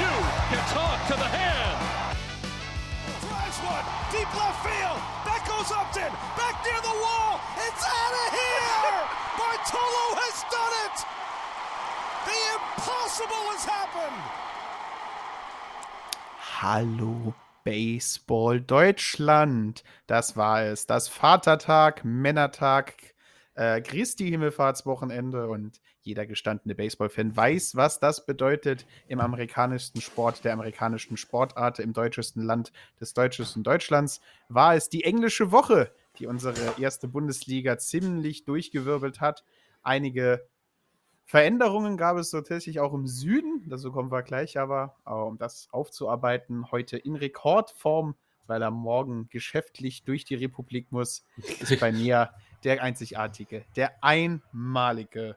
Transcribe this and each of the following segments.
You can talk to the hand. Drives one deep left field. That goes Upton. Back near the wall. It's out of here. Bartolo has done it. The impossible has happened. Hallo Baseball Deutschland. Das war es. Das Vatertag, Männertag, äh, Christi Himmelfahrtswochenende und jeder gestandene Baseball-Fan weiß, was das bedeutet im amerikanischsten Sport, der amerikanischen Sportart, im deutschesten Land des deutschesten Deutschlands. War es die englische Woche, die unsere erste Bundesliga ziemlich durchgewirbelt hat. Einige Veränderungen gab es tatsächlich auch im Süden, dazu kommen wir gleich, aber, aber um das aufzuarbeiten, heute in Rekordform, weil er morgen geschäftlich durch die Republik muss, ist bei mir der einzigartige, der einmalige,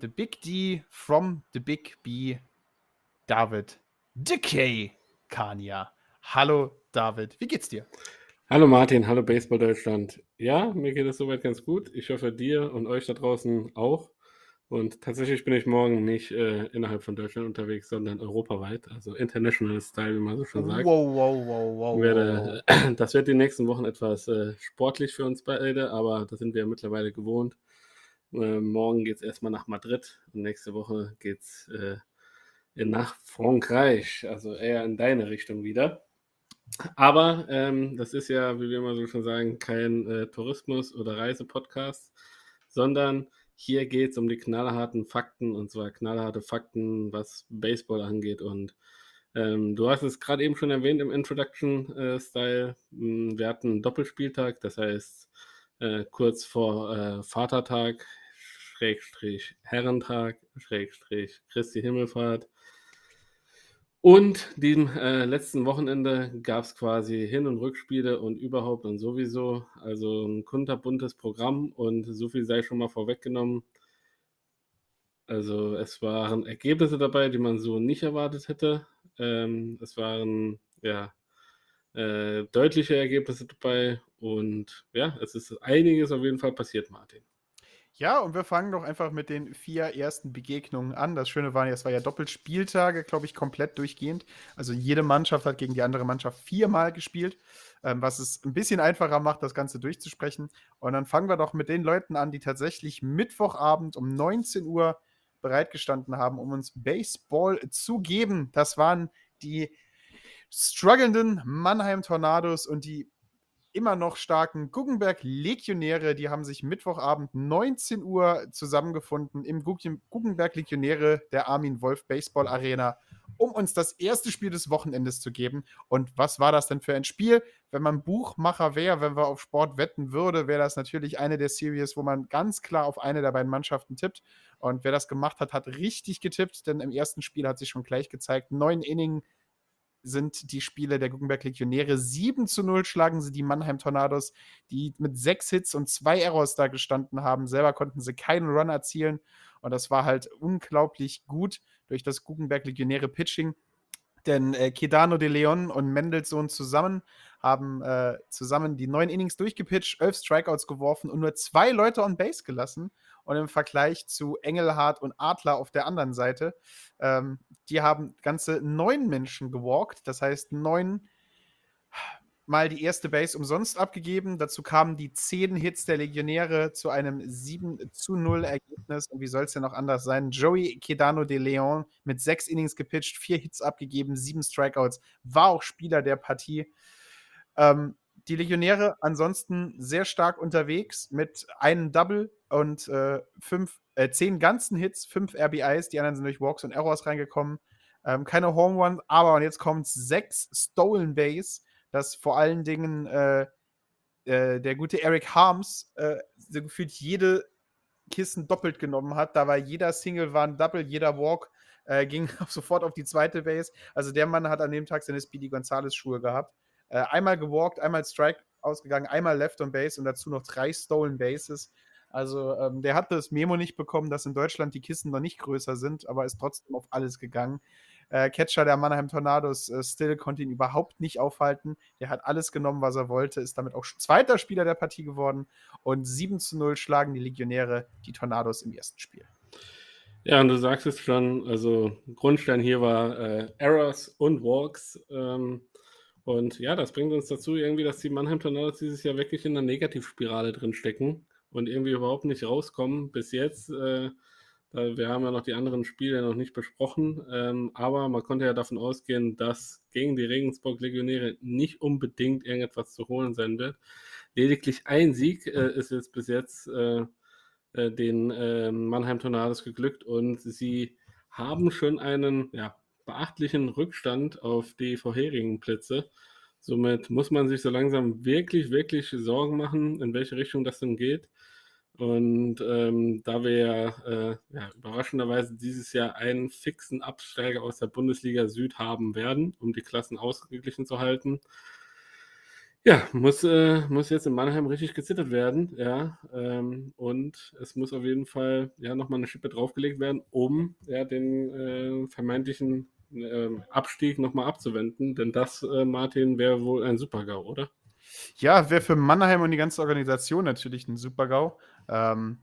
The Big D from the Big B, David Decay Kania. Hallo David, wie geht's dir? Hallo Martin, hallo Baseball Deutschland. Ja, mir geht es soweit ganz gut. Ich hoffe dir und euch da draußen auch. Und tatsächlich bin ich morgen nicht äh, innerhalb von Deutschland unterwegs, sondern europaweit, also international Style, wie man so schon sagt. Wow, wow, wow, wow. Werde, das wird die nächsten Wochen etwas äh, sportlich für uns beide, aber das sind wir mittlerweile gewohnt. Äh, morgen geht es erstmal nach Madrid und nächste Woche geht es äh, nach Frankreich, also eher in deine Richtung wieder. Aber ähm, das ist ja, wie wir immer so schon sagen, kein äh, Tourismus- oder Reisepodcast, sondern hier geht es um die knallharten Fakten und zwar knallharte Fakten, was Baseball angeht. Und ähm, du hast es gerade eben schon erwähnt im Introduction-Style. Äh, wir hatten einen Doppelspieltag, das heißt äh, kurz vor äh, Vatertag, Schrägstrich Herrentag, Schrägstrich Christi Himmelfahrt. Und diesem äh, letzten Wochenende gab es quasi Hin- und Rückspiele und überhaupt und sowieso. Also ein kunterbuntes Programm und so viel sei schon mal vorweggenommen. Also es waren Ergebnisse dabei, die man so nicht erwartet hätte. Ähm, es waren ja äh, deutliche Ergebnisse dabei und ja, es ist einiges auf jeden Fall passiert, Martin. Ja, und wir fangen doch einfach mit den vier ersten Begegnungen an. Das Schöne war, es war ja Doppelspieltage, glaube ich, komplett durchgehend. Also jede Mannschaft hat gegen die andere Mannschaft viermal gespielt, ähm, was es ein bisschen einfacher macht, das Ganze durchzusprechen. Und dann fangen wir doch mit den Leuten an, die tatsächlich Mittwochabend um 19 Uhr bereitgestanden haben, um uns Baseball zu geben. Das waren die strugglenden Mannheim Tornados und die immer noch starken Guggenberg Legionäre. Die haben sich Mittwochabend 19 Uhr zusammengefunden im Guggenberg Legionäre der Armin Wolf Baseball Arena, um uns das erste Spiel des Wochenendes zu geben. Und was war das denn für ein Spiel? Wenn man Buchmacher wäre, wenn wir auf Sport wetten würde, wäre das natürlich eine der Series, wo man ganz klar auf eine der beiden Mannschaften tippt. Und wer das gemacht hat, hat richtig getippt, denn im ersten Spiel hat sich schon gleich gezeigt, neun Innings sind die Spiele der Guggenberg Legionäre. 7 zu 0 schlagen sie die Mannheim Tornados, die mit sechs Hits und zwei Errors da gestanden haben. Selber konnten sie keinen Run erzielen. Und das war halt unglaublich gut durch das Guggenberg Legionäre Pitching. Denn äh, Kedano de Leon und Mendelssohn zusammen haben äh, zusammen die neun Innings durchgepitcht, elf Strikeouts geworfen und nur zwei Leute on Base gelassen. Und im Vergleich zu Engelhardt und Adler auf der anderen Seite, ähm, die haben ganze neun Menschen gewalkt. Das heißt, neun mal die erste Base umsonst abgegeben. Dazu kamen die zehn Hits der Legionäre zu einem 7 zu 0 Ergebnis. Und wie soll es denn noch anders sein? Joey Kedano de Leon mit sechs Innings gepitcht, vier Hits abgegeben, sieben Strikeouts, war auch Spieler der Partie. Ähm, die Legionäre ansonsten sehr stark unterwegs mit einem Double und äh, fünf, äh, zehn ganzen Hits, fünf RBIs, die anderen sind durch Walks und Errors reingekommen. Ähm, keine Home Runs, aber und jetzt kommt sechs Stolen Base, das vor allen Dingen äh, äh, der gute Eric Harms äh, so gefühlt jede Kissen doppelt genommen hat. Da war jeder Single war ein Double, jeder Walk äh, ging sofort auf die zweite Base. Also der Mann hat an dem Tag seine Speedy Gonzales Schuhe gehabt. Einmal gewalkt, einmal Strike ausgegangen, einmal Left on Base und dazu noch drei Stolen Bases. Also ähm, der hatte das Memo nicht bekommen, dass in Deutschland die Kissen noch nicht größer sind, aber ist trotzdem auf alles gegangen. Äh, Catcher der Mannheim Tornados äh, Still konnte ihn überhaupt nicht aufhalten. Der hat alles genommen, was er wollte, ist damit auch zweiter Spieler der Partie geworden. Und 7 zu 0 schlagen die Legionäre die Tornados im ersten Spiel. Ja, und du sagst es schon, also Grundstein hier war äh, Errors und Walks. Ähm, und ja, das bringt uns dazu irgendwie, dass die Mannheim Tornados dieses Jahr wirklich in einer Negativspirale drin stecken und irgendwie überhaupt nicht rauskommen. Bis jetzt äh, wir haben ja noch die anderen Spiele noch nicht besprochen, ähm, aber man konnte ja davon ausgehen, dass gegen die Regensburg-Legionäre nicht unbedingt irgendetwas zu holen sein wird. Lediglich ein Sieg äh, ist jetzt bis jetzt äh, äh, den ähm, Mannheim Tornados geglückt und sie haben schon einen ja, beachtlichen Rückstand auf die vorherigen Plätze. Somit muss man sich so langsam wirklich, wirklich Sorgen machen, in welche Richtung das denn geht. Und ähm, da wir äh, ja, überraschenderweise dieses Jahr einen fixen Absteiger aus der Bundesliga Süd haben werden, um die Klassen ausgeglichen zu halten, ja, muss, äh, muss jetzt in Mannheim richtig gezittert werden, ja. Ähm, und es muss auf jeden Fall ja nochmal eine Schippe draufgelegt werden, um ja, den äh, vermeintlichen äh, Abstieg nochmal abzuwenden. Denn das, äh, Martin, wäre wohl ein Super-GAU, oder? Ja, wäre für Mannheim und die ganze Organisation natürlich ein Super-GAU. Ähm,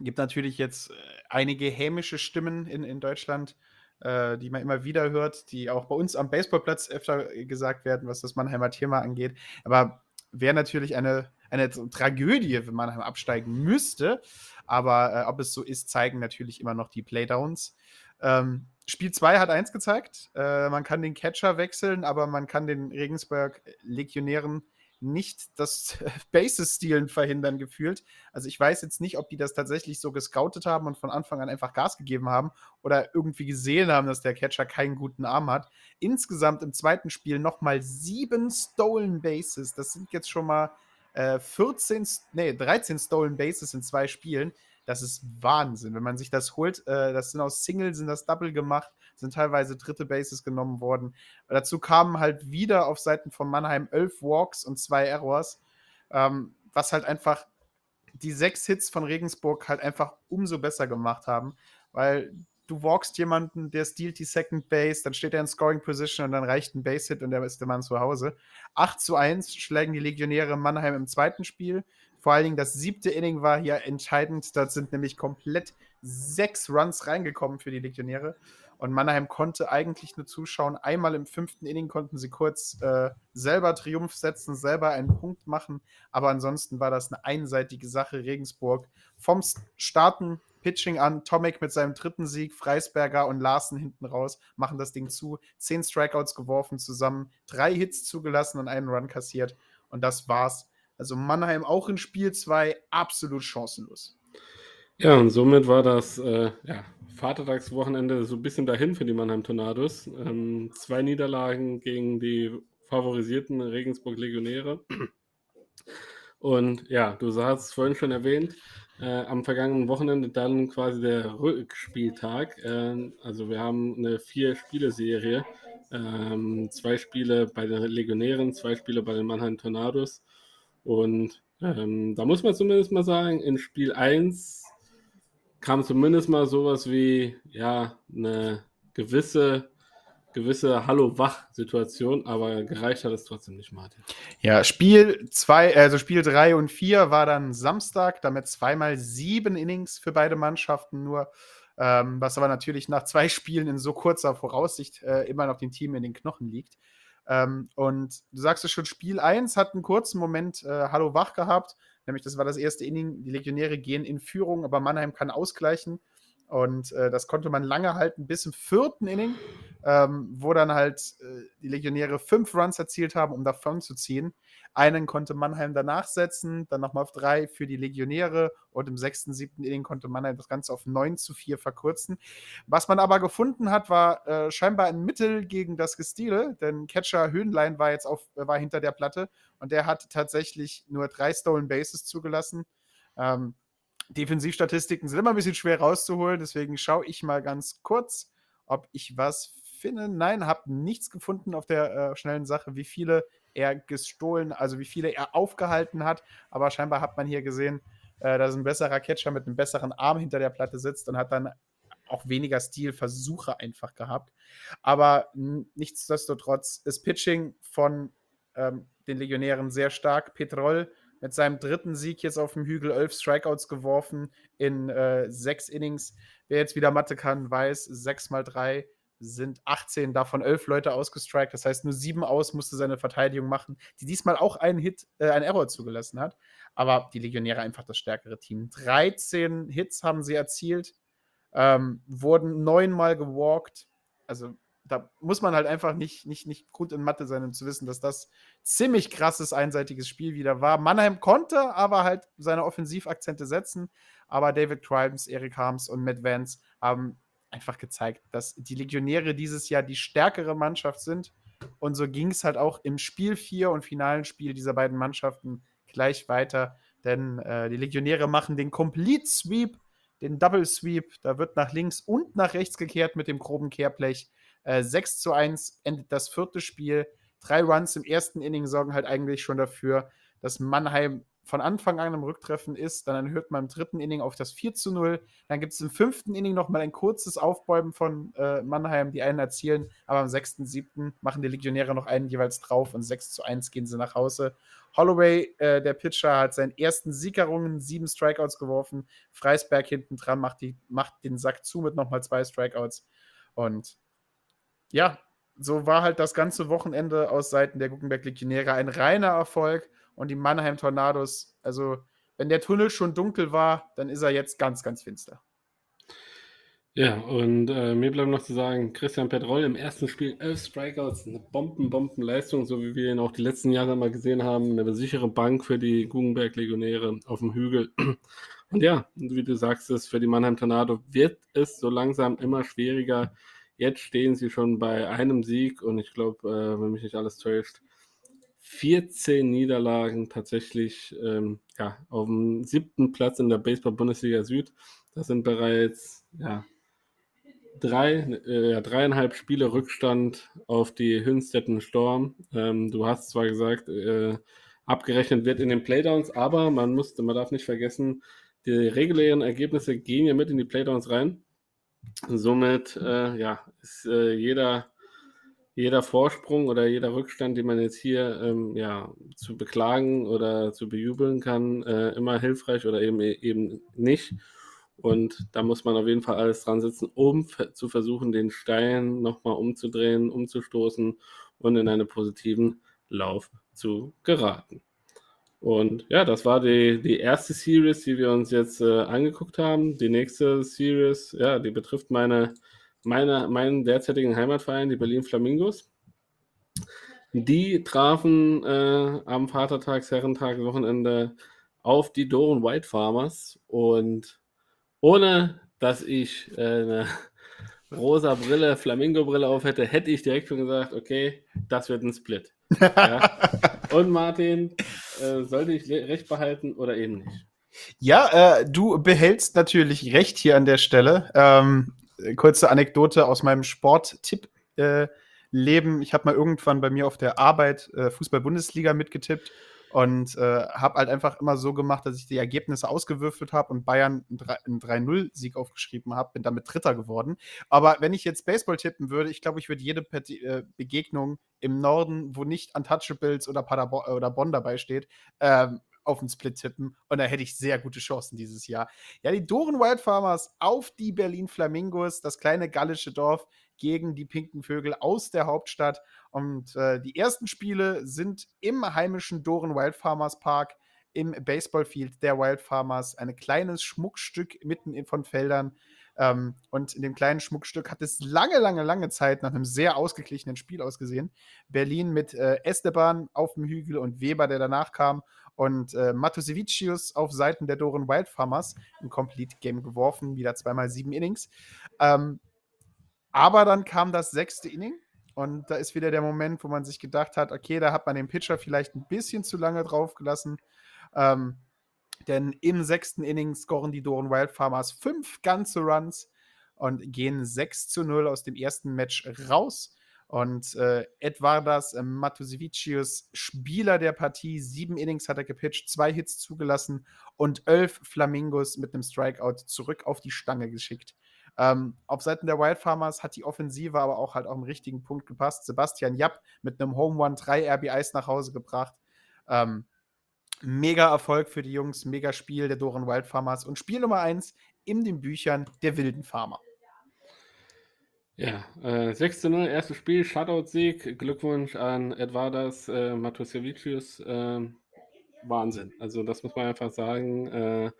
gibt natürlich jetzt äh, einige hämische Stimmen in, in Deutschland, äh, die man immer wieder hört, die auch bei uns am Baseballplatz öfter gesagt werden, was das Mannheimer Thema angeht. Aber wäre natürlich eine, eine Tragödie, wenn Mannheim absteigen müsste. Aber äh, ob es so ist, zeigen natürlich immer noch die Playdowns. Ähm, Spiel 2 hat eins gezeigt. Äh, man kann den Catcher wechseln, aber man kann den Regensburg-Legionären nicht das Bases-Stealen verhindern gefühlt. Also ich weiß jetzt nicht, ob die das tatsächlich so gescoutet haben und von Anfang an einfach Gas gegeben haben oder irgendwie gesehen haben, dass der Catcher keinen guten Arm hat. Insgesamt im zweiten Spiel nochmal sieben Stolen Bases. Das sind jetzt schon mal äh, 14, nee, 13 Stolen Bases in zwei Spielen. Das ist Wahnsinn. Wenn man sich das holt, äh, das sind aus Single, sind das Double gemacht, sind teilweise dritte Bases genommen worden. Dazu kamen halt wieder auf Seiten von Mannheim elf Walks und zwei Errors, ähm, was halt einfach die sechs Hits von Regensburg halt einfach umso besser gemacht haben, weil du walkst jemanden, der stealt die Second Base, dann steht er in Scoring Position und dann reicht ein Base-Hit und der ist der Mann zu Hause. 8 zu 1 schlägen die Legionäre Mannheim im zweiten Spiel. Vor allen Dingen das siebte Inning war hier entscheidend. Da sind nämlich komplett sechs Runs reingekommen für die Legionäre. Und Mannheim konnte eigentlich nur zuschauen. Einmal im fünften Inning konnten sie kurz äh, selber Triumph setzen, selber einen Punkt machen. Aber ansonsten war das eine einseitige Sache. Regensburg vom Starten Pitching an, Tomek mit seinem dritten Sieg, Freisberger und Larsen hinten raus machen das Ding zu. Zehn Strikeouts geworfen zusammen, drei Hits zugelassen und einen Run kassiert. Und das war's also Mannheim auch in Spiel 2 absolut chancenlos. Ja, und somit war das äh, ja, Vatertagswochenende so ein bisschen dahin für die Mannheim Tornados. Ähm, zwei Niederlagen gegen die favorisierten Regensburg Legionäre. Und ja, du hast es vorhin schon erwähnt, äh, am vergangenen Wochenende dann quasi der Rückspieltag. Äh, also wir haben eine Vier-Spiele-Serie. Ähm, zwei Spiele bei den Legionären, zwei Spiele bei den Mannheim Tornados. Und ähm, da muss man zumindest mal sagen, in Spiel 1 kam zumindest mal sowas wie ja eine gewisse gewisse Hallo-Wach-Situation, aber gereicht hat es trotzdem nicht, Martin. Ja, Spiel 2, also Spiel 3 und 4 war dann Samstag, damit zweimal sieben Innings für beide Mannschaften nur, ähm, was aber natürlich nach zwei Spielen in so kurzer Voraussicht äh, immer noch dem Team in den Knochen liegt. Ähm, und du sagst es schon, Spiel 1 hat einen kurzen Moment äh, Hallo wach gehabt, nämlich das war das erste Inning. Die Legionäre gehen in Führung, aber Mannheim kann ausgleichen. Und äh, das konnte man lange halten, bis im vierten Inning, ähm, wo dann halt äh, die Legionäre fünf Runs erzielt haben, um davon zu ziehen. Einen konnte Mannheim danach setzen, dann nochmal auf drei für die Legionäre und im sechsten, siebten Inning konnte Mannheim das Ganze auf neun zu vier verkürzen. Was man aber gefunden hat, war äh, scheinbar ein Mittel gegen das Gestiele, denn Catcher Höhenlein war jetzt auf, war hinter der Platte und der hat tatsächlich nur drei Stolen Bases zugelassen. Ähm, Defensivstatistiken sind immer ein bisschen schwer rauszuholen, deswegen schaue ich mal ganz kurz, ob ich was finde. Nein, habe nichts gefunden auf der äh, schnellen Sache, wie viele er gestohlen, also wie viele er aufgehalten hat. Aber scheinbar hat man hier gesehen, äh, dass ein besserer Catcher mit einem besseren Arm hinter der Platte sitzt und hat dann auch weniger Stilversuche einfach gehabt. Aber nichtsdestotrotz ist Pitching von ähm, den Legionären sehr stark. Petrol mit seinem dritten Sieg jetzt auf dem Hügel elf Strikeouts geworfen in äh, sechs Innings. Wer jetzt wieder Mathe kann, weiß, sechs mal drei sind 18, davon elf Leute ausgestrikt. Das heißt, nur sieben aus musste seine Verteidigung machen, die diesmal auch einen Hit, äh, einen Error zugelassen hat. Aber die Legionäre einfach das stärkere Team. 13 Hits haben sie erzielt, ähm, wurden neunmal gewalkt. Also da muss man halt einfach nicht, nicht, nicht gut in Mathe sein, um zu wissen, dass das ziemlich krasses, einseitiges Spiel wieder war. Mannheim konnte aber halt seine Offensivakzente setzen, aber David Crimes, Eric Harms und Matt Vance haben einfach gezeigt, dass die Legionäre dieses Jahr die stärkere Mannschaft sind. Und so ging es halt auch im Spiel 4 und finalen Spiel dieser beiden Mannschaften gleich weiter. Denn äh, die Legionäre machen den Complete Sweep, den Double Sweep. Da wird nach links und nach rechts gekehrt mit dem groben Kehrblech. Äh, 6 zu 1 endet das vierte Spiel. Drei Runs im ersten Inning sorgen halt eigentlich schon dafür, dass Mannheim von Anfang an im Rücktreffen ist. Dann hört man im dritten Inning auf das 4 zu 0. Dann gibt es im fünften Inning nochmal ein kurzes Aufbäumen von äh, Mannheim, die einen erzielen. Aber am sechsten, siebten machen die Legionäre noch einen jeweils drauf und 6 zu 1 gehen sie nach Hause. Holloway, äh, der Pitcher, hat seinen ersten Siegerungen, sieben Strikeouts geworfen. Freisberg hinten dran macht, macht den Sack zu mit nochmal zwei Strikeouts. Und ja, so war halt das ganze Wochenende aus Seiten der Guckenberg Legionäre ein reiner Erfolg und die Mannheim Tornados, also wenn der Tunnel schon dunkel war, dann ist er jetzt ganz, ganz finster. Ja, und äh, mir bleibt noch zu sagen, Christian Petrol im ersten Spiel elf Strikeouts, eine Bomben-Bomben-Leistung, so wie wir ihn auch die letzten Jahre mal gesehen haben, eine sichere Bank für die Guggenberg-Legionäre auf dem Hügel. Und ja, wie du sagst, es für die Mannheim Tornado wird es so langsam immer schwieriger. Jetzt stehen sie schon bei einem Sieg und ich glaube, äh, wenn mich nicht alles täuscht, 14 Niederlagen tatsächlich ähm, ja, auf dem siebten Platz in der Baseball-Bundesliga Süd. Das sind bereits ja, drei, äh, dreieinhalb Spiele Rückstand auf die Hünstetten Storm. Ähm, du hast zwar gesagt, äh, abgerechnet wird in den Playdowns, aber man muss, man darf nicht vergessen, die regulären Ergebnisse gehen ja mit in die Playdowns rein. Somit äh, ja, ist äh, jeder jeder Vorsprung oder jeder Rückstand, den man jetzt hier ähm, ja, zu beklagen oder zu bejubeln kann, äh, immer hilfreich oder eben, eben nicht. Und da muss man auf jeden Fall alles dran sitzen, um zu versuchen, den Stein nochmal umzudrehen, umzustoßen und in einen positiven Lauf zu geraten. Und ja, das war die, die erste Series, die wir uns jetzt äh, angeguckt haben. Die nächste Series, ja, die betrifft meine meine, meinen derzeitigen Heimatverein, die Berlin Flamingos. Die trafen äh, am Vatertags, Herrentag, Wochenende auf die Doren White Farmers und ohne dass ich äh, eine rosa Brille, Flamingo-Brille auf hätte, hätte ich direkt schon gesagt, okay, das wird ein Split. Ja. Und Martin, äh, sollte ich recht behalten oder eben nicht? Ja, äh, du behältst natürlich recht hier an der Stelle. Ähm, kurze Anekdote aus meinem Sport-Tipp-Leben. Äh, ich habe mal irgendwann bei mir auf der Arbeit äh, Fußball-Bundesliga mitgetippt und äh, habe halt einfach immer so gemacht, dass ich die Ergebnisse ausgewürfelt habe und Bayern einen 3-0-Sieg aufgeschrieben habe, bin damit Dritter geworden. Aber wenn ich jetzt Baseball tippen würde, ich glaube, ich würde jede äh, Begegnung im Norden, wo nicht Untouchables oder, Paderbo oder Bonn dabei steht, ähm, auf den Split tippen und da hätte ich sehr gute Chancen dieses Jahr. Ja, die Doren Wild Farmers auf die Berlin Flamingos, das kleine gallische Dorf gegen die pinken Vögel aus der Hauptstadt. Und äh, die ersten Spiele sind im heimischen Doren Wild Farmers Park im Baseballfield der Wild Farmers. Ein kleines Schmuckstück mitten in, von Feldern. Ähm, und in dem kleinen Schmuckstück hat es lange, lange, lange Zeit nach einem sehr ausgeglichenen Spiel ausgesehen. Berlin mit äh, Esteban auf dem Hügel und Weber, der danach kam, und äh, Matusevicius auf Seiten der Doren Wildfarmers ein Complete Game geworfen, wieder zweimal sieben Innings. Ähm, aber dann kam das sechste Inning und da ist wieder der Moment, wo man sich gedacht hat, okay, da hat man den Pitcher vielleicht ein bisschen zu lange drauf gelassen. Ähm, denn im sechsten Inning scoren die Doren Wildfarmers fünf ganze Runs und gehen 6 zu 0 aus dem ersten Match raus. Und äh, Edvardas äh, Matusevicius, Spieler der Partie, sieben Innings hat er gepitcht, zwei Hits zugelassen und elf Flamingos mit einem Strikeout zurück auf die Stange geschickt. Ähm, auf Seiten der Wildfarmers hat die Offensive aber auch halt auf den richtigen Punkt gepasst. Sebastian Japp mit einem Home Run drei RBIs nach Hause gebracht. Ähm, mega Erfolg für die Jungs, mega Spiel der Doren Wildfarmers und Spiel Nummer eins in den Büchern der wilden Farmer. Ja, äh, 6 zu 0, erstes Spiel, Shutout-Sieg. Glückwunsch an Edvardas äh, Matusevicius. Äh, Wahnsinn. Also, das muss man einfach sagen. Äh,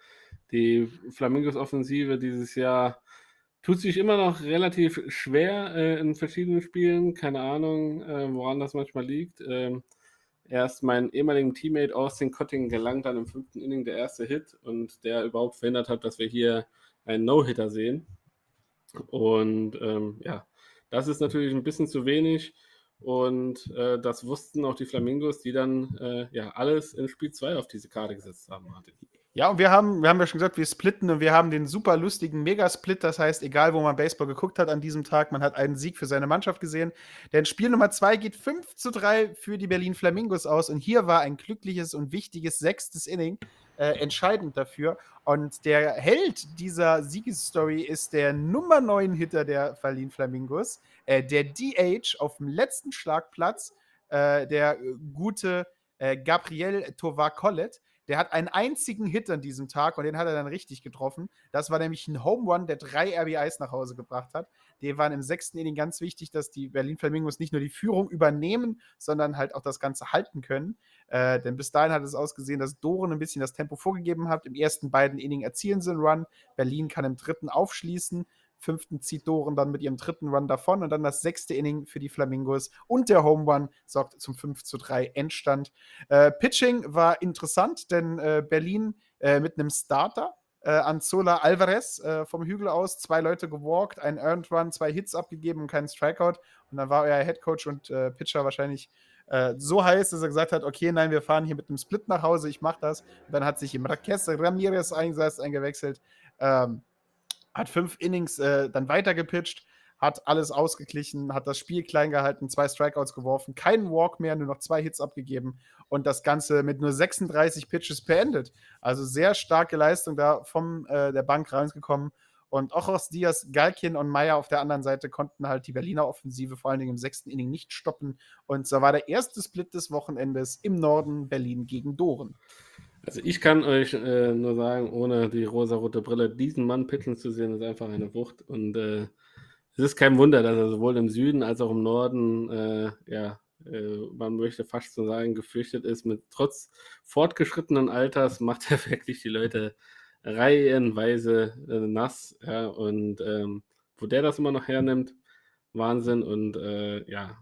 die Flamingos-Offensive dieses Jahr tut sich immer noch relativ schwer äh, in verschiedenen Spielen. Keine Ahnung, äh, woran das manchmal liegt. Ähm, erst mein ehemaligen Teammate Austin Cotting gelangt dann im fünften Inning der erste Hit und der überhaupt verhindert hat, dass wir hier einen No-Hitter sehen. Und ähm, ja, das ist natürlich ein bisschen zu wenig. Und äh, das wussten auch die Flamingos, die dann äh, ja alles in Spiel 2 auf diese Karte gesetzt haben, Martin. Ja, und wir haben, wir haben ja schon gesagt, wir splitten und wir haben den super lustigen Megasplit. Das heißt, egal wo man Baseball geguckt hat an diesem Tag, man hat einen Sieg für seine Mannschaft gesehen. Denn Spiel Nummer 2 geht 5 zu 3 für die Berlin Flamingos aus. Und hier war ein glückliches und wichtiges sechstes Inning äh, entscheidend dafür. Und der Held dieser Siegesstory ist der Nummer 9 Hitter der Berlin Flamingos, äh, der DH auf dem letzten Schlagplatz, äh, der gute äh, Gabriel Tovar-Collet. Der hat einen einzigen Hit an diesem Tag und den hat er dann richtig getroffen. Das war nämlich ein Home Run, der drei RBIs nach Hause gebracht hat. Die waren im sechsten Inning ganz wichtig, dass die Berlin Flamingos nicht nur die Führung übernehmen, sondern halt auch das Ganze halten können. Äh, denn bis dahin hat es ausgesehen, dass Doren ein bisschen das Tempo vorgegeben hat. Im ersten beiden Inning erzielen sie einen Run. Berlin kann im dritten aufschließen fünften zieht Doren dann mit ihrem dritten Run davon und dann das sechste Inning für die Flamingos und der Home Run sorgt zum 5 zu 3 Endstand. Äh, Pitching war interessant, denn äh, Berlin äh, mit einem Starter, äh, Anzola Alvarez äh, vom Hügel aus, zwei Leute gewalkt, ein Earned Run, zwei Hits abgegeben und keinen Strikeout. Und dann war euer Head Coach und äh, Pitcher wahrscheinlich so heiß, dass er gesagt hat, okay, nein, wir fahren hier mit einem Split nach Hause, ich mache das. Und dann hat sich Marquez Ramirez eingesetzt, eingewechselt. Ähm, hat fünf Innings äh, dann weitergepitcht, hat alles ausgeglichen, hat das Spiel klein gehalten, zwei Strikeouts geworfen, keinen Walk mehr, nur noch zwei Hits abgegeben und das Ganze mit nur 36 Pitches beendet. Also sehr starke Leistung da von äh, der Bank reingekommen. Und auch aus Diaz, Galkin und Meyer auf der anderen Seite konnten halt die Berliner Offensive vor allen Dingen im sechsten Inning nicht stoppen. Und so war der erste Split des Wochenendes im Norden Berlin gegen Doren. Also ich kann euch äh, nur sagen, ohne die rosa-rote Brille, diesen Mann pitchen zu sehen, ist einfach eine Wucht. Und äh, es ist kein Wunder, dass er sowohl im Süden als auch im Norden, äh, ja, äh, man möchte fast so sagen, gefürchtet ist. Mit trotz fortgeschrittenen Alters macht er wirklich die Leute reihenweise äh, nass. Ja, und ähm, wo der das immer noch hernimmt, Wahnsinn. Und äh, ja,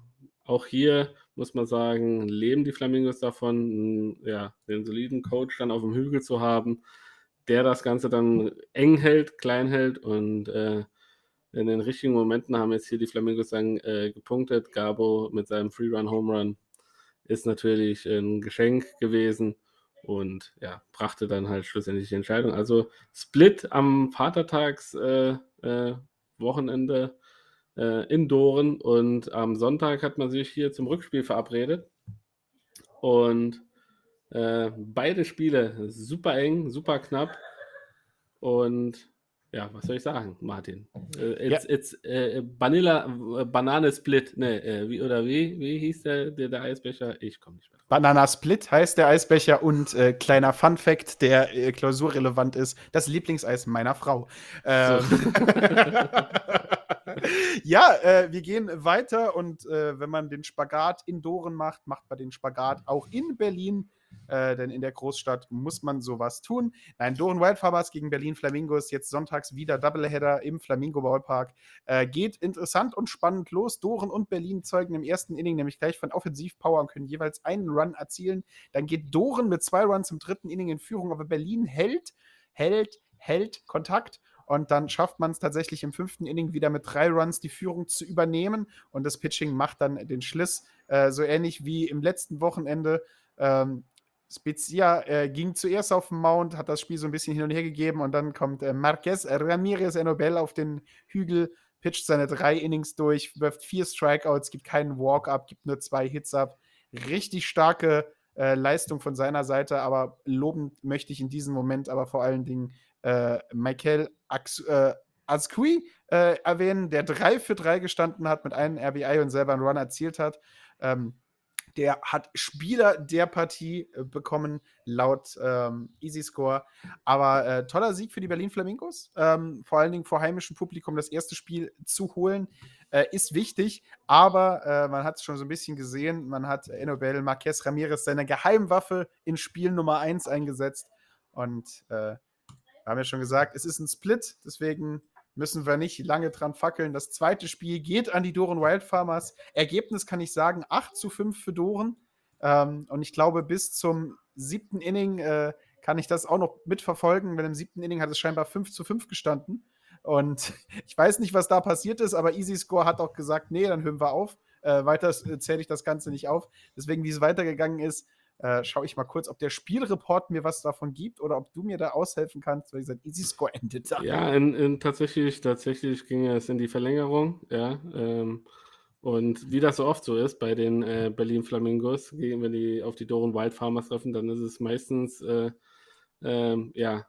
auch hier muss man sagen, leben die Flamingos davon, ja, den soliden Coach dann auf dem Hügel zu haben, der das Ganze dann eng hält, klein hält und äh, in den richtigen Momenten haben jetzt hier die Flamingos dann äh, gepunktet. Gabo mit seinem Free-Run-Home Run ist natürlich ein Geschenk gewesen und ja, brachte dann halt schlussendlich die Entscheidung. Also Split am Vatertags äh, äh äh, in Doren und am Sonntag hat man sich hier zum Rückspiel verabredet. Und äh, beide Spiele super eng, super knapp. Und ja, was soll ich sagen, Martin? Äh, it's, ja. it's äh, Vanilla äh, Banane Split, ne, äh, wie, oder wie, wie hieß der, der, der Eisbecher? Ich komme nicht mehr. Banana Split heißt der Eisbecher und äh, kleiner Fun Fact, der äh, klausurrelevant ist: das Lieblingseis meiner Frau. Ähm. So. ja, äh, wir gehen weiter und äh, wenn man den Spagat in Doren macht, macht man den Spagat auch in Berlin äh, denn in der Großstadt muss man sowas tun. Nein, Doren Wildfarmers gegen Berlin Flamingos, jetzt sonntags wieder Doubleheader im Flamingo Ballpark. Äh, geht interessant und spannend los. Doren und Berlin zeugen im ersten Inning nämlich gleich von Offensivpower und können jeweils einen Run erzielen. Dann geht Doren mit zwei Runs im dritten Inning in Führung, aber Berlin hält, hält, hält Kontakt und dann schafft man es tatsächlich im fünften Inning wieder mit drei Runs die Führung zu übernehmen. Und das Pitching macht dann den Schliss. Äh, so ähnlich wie im letzten Wochenende. Ähm, Spezia äh, ging zuerst auf den Mount, hat das Spiel so ein bisschen hin und her gegeben und dann kommt äh, Marquez Ramirez Enobel auf den Hügel, pitcht seine drei Innings durch, wirft vier Strikeouts, gibt keinen Walk-up, gibt nur zwei Hits ab. Richtig starke äh, Leistung von seiner Seite, aber lobend möchte ich in diesem Moment aber vor allen Dingen äh, Michael äh, Azqui äh, erwähnen, der 3 für 3 gestanden hat mit einem RBI und selber einen Run erzielt hat. Ähm, der hat Spieler der Partie äh, bekommen, laut ähm, Easy Score. Aber äh, toller Sieg für die Berlin Flamingos. Ähm, vor allen Dingen vor heimischem Publikum das erste Spiel zu holen, äh, ist wichtig. Aber äh, man hat es schon so ein bisschen gesehen. Man hat Enobel Marquez Ramirez seine Geheimwaffe in Spiel Nummer 1 eingesetzt. Und äh, wir haben ja schon gesagt, es ist ein Split, deswegen müssen wir nicht lange dran fackeln. Das zweite Spiel geht an die Doren Wildfarmers. Ergebnis kann ich sagen: 8 zu 5 für Doren. Ähm, und ich glaube, bis zum siebten Inning äh, kann ich das auch noch mitverfolgen. Denn im siebten Inning hat es scheinbar 5 zu 5 gestanden. Und ich weiß nicht, was da passiert ist, aber Easy Score hat auch gesagt: Nee, dann hören wir auf. Äh, weiter zähle ich das Ganze nicht auf. Deswegen, wie es weitergegangen ist, äh, schaue ich mal kurz, ob der Spielreport mir was davon gibt oder ob du mir da aushelfen kannst, weil gesagt, Easy Score endet da. Ja, in, in, tatsächlich, tatsächlich ging es in die Verlängerung, ja. Ähm, und wie das so oft so ist bei den äh, Berlin Flamingos, wenn die auf die Doren Wild Farmers treffen, dann ist es meistens äh, ähm, ja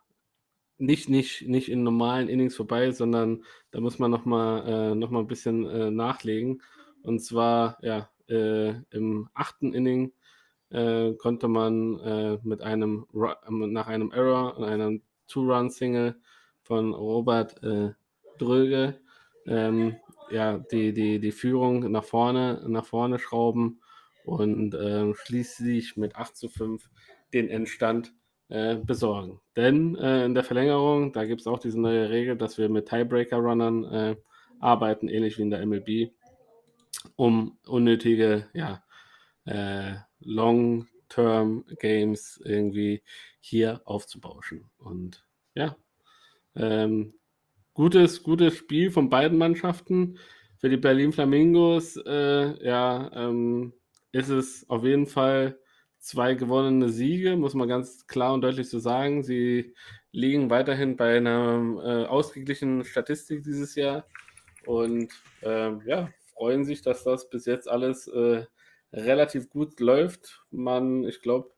nicht, nicht, nicht in normalen Innings vorbei, sondern da muss man nochmal äh, noch ein bisschen äh, nachlegen. Und zwar ja äh, im achten Inning äh, konnte man äh, mit einem nach einem Error und einem Two-Run-Single von Robert äh, Dröge ähm, ja, die, die, die Führung nach vorne, nach vorne schrauben und äh, schließlich mit 8 zu 5 den Endstand äh, besorgen. Denn äh, in der Verlängerung, da gibt es auch diese neue Regel, dass wir mit Tiebreaker-Runnern äh, arbeiten, ähnlich wie in der MLB, um unnötige ja, äh, Long-Term-Games irgendwie hier aufzubauschen. Und ja, ähm, gutes, gutes Spiel von beiden Mannschaften. Für die Berlin Flamingos, äh, ja, ähm, ist es auf jeden Fall zwei gewonnene Siege, muss man ganz klar und deutlich so sagen. Sie liegen weiterhin bei einer äh, ausgeglichenen Statistik dieses Jahr und äh, ja, freuen sich, dass das bis jetzt alles äh, relativ gut läuft. Man, ich glaube,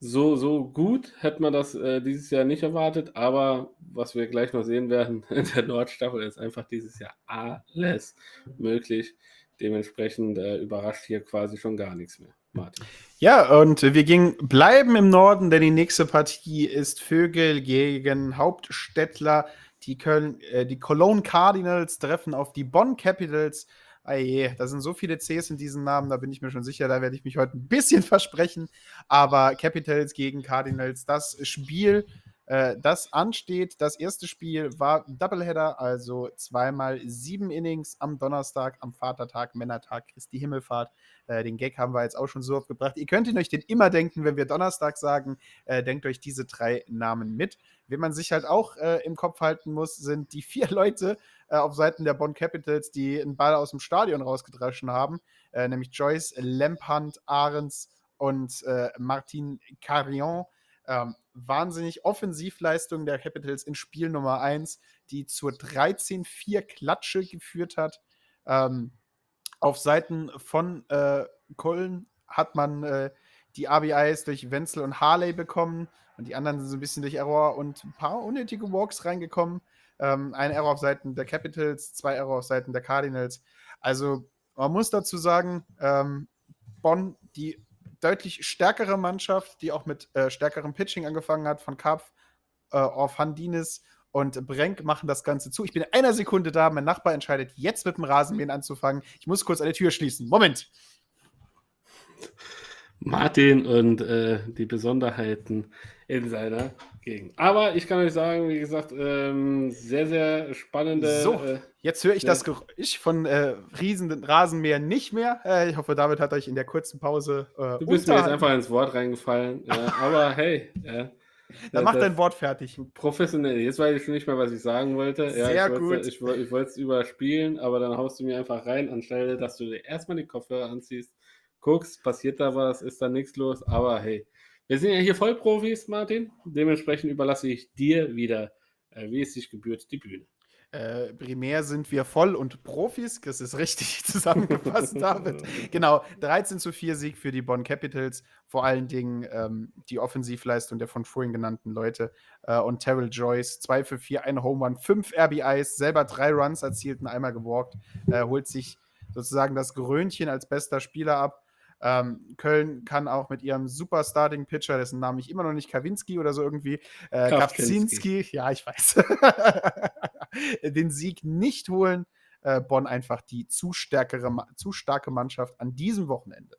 so, so gut hätte man das äh, dieses Jahr nicht erwartet, aber was wir gleich noch sehen werden in der Nordstaffel ist einfach dieses Jahr alles möglich. Dementsprechend äh, überrascht hier quasi schon gar nichts mehr. Martin. Ja, und wir gingen, bleiben im Norden, denn die nächste Partie ist Vögel gegen Hauptstädtler. Die, Köln, äh, die Cologne Cardinals treffen auf die Bonn Capitals. Eie, da sind so viele Cs in diesen Namen, da bin ich mir schon sicher, da werde ich mich heute ein bisschen versprechen. Aber Capitals gegen Cardinals, das Spiel, äh, das ansteht. Das erste Spiel war Doubleheader, also zweimal sieben Innings am Donnerstag, am Vatertag, Männertag, Christi Himmelfahrt. Äh, den Gag haben wir jetzt auch schon so oft gebracht. Ihr könnt ihn euch den immer denken, wenn wir Donnerstag sagen. Äh, denkt euch diese drei Namen mit. Wen man sich halt auch äh, im Kopf halten muss, sind die vier Leute, äh, auf Seiten der Bonn Capitals, die einen Ball aus dem Stadion rausgedreschen haben, äh, nämlich Joyce, Lemphant, Ahrens und äh, Martin Carillon. Ähm, wahnsinnig Offensivleistung der Capitals in Spiel Nummer 1, die zur 13-4 Klatsche geführt hat. Ähm, auf Seiten von äh, Köln hat man äh, die RBIs durch Wenzel und Harley bekommen und die anderen sind so ein bisschen durch Error und ein paar unnötige Walks reingekommen. Ähm, ein Error auf Seiten der Capitals, zwei Error auf Seiten der Cardinals. Also man muss dazu sagen, ähm, Bonn, die deutlich stärkere Mannschaft, die auch mit äh, stärkerem Pitching angefangen hat, von Karpf äh, auf Handinis und Brenk machen das Ganze zu. Ich bin in einer Sekunde da, mein Nachbar entscheidet jetzt mit dem Rasenmähen anzufangen. Ich muss kurz eine Tür schließen. Moment. Martin und äh, die Besonderheiten in seiner Gegend. Aber ich kann euch sagen, wie gesagt, ähm, sehr, sehr spannende. So, äh, jetzt höre ich das Geräusch von äh, riesenden Rasenmähern nicht mehr. Äh, ich hoffe, David hat euch in der kurzen Pause. Äh, du bist mir jetzt einfach ins Wort reingefallen. ja, aber hey, ja, Dann mach das- dein Wort fertig. Professionell. Jetzt weiß ich schon nicht mehr, was ich sagen wollte. Ja, Sehr ich gut. Ich, ich wollte es überspielen, aber dann haust du mir einfach rein, anstelle, dass du dir erstmal die Kopfhörer anziehst, guckst, passiert da was, ist da nichts los. Aber hey, wir sind ja hier Vollprofis, Martin. Dementsprechend überlasse ich dir wieder, äh, wie es sich gebührt, die Bühne. Äh, primär sind wir voll und Profis. Das ist richtig zusammengefasst, David. Genau, 13 zu 4 Sieg für die Bonn Capitals. Vor allen Dingen ähm, die Offensivleistung der von vorhin genannten Leute. Äh, und Terrell Joyce, 2 für 4, eine Home Run, 5 RBIs, selber drei Runs erzielt und einmal gewalkt. Äh, holt sich sozusagen das Gerönchen als bester Spieler ab. Ähm, Köln kann auch mit ihrem super Starting Pitcher, dessen Namen ich immer noch nicht Kawinski oder so irgendwie, äh. Kapczynski, ja, ich weiß, den Sieg nicht holen. Äh, Bonn einfach die zu, stärkere, zu starke Mannschaft an diesem Wochenende.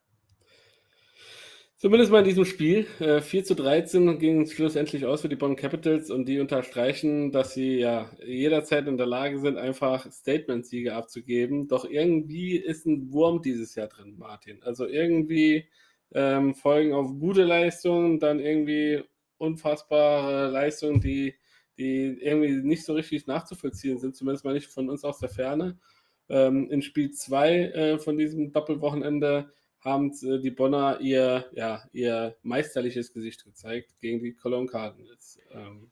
Zumindest mal in diesem Spiel. Äh, 4 zu 13 ging es schlussendlich aus für die Bonn Capitals und die unterstreichen, dass sie ja jederzeit in der Lage sind, einfach Statement-Siege abzugeben. Doch irgendwie ist ein Wurm dieses Jahr drin, Martin. Also irgendwie ähm, folgen auf gute Leistungen, dann irgendwie unfassbare Leistungen, die, die irgendwie nicht so richtig nachzuvollziehen sind, zumindest mal nicht von uns aus der Ferne. Ähm, in Spiel 2 äh, von diesem Doppelwochenende haben äh, die Bonner ihr, ja, ihr meisterliches Gesicht gezeigt gegen die Cologne Cardinals. Ähm,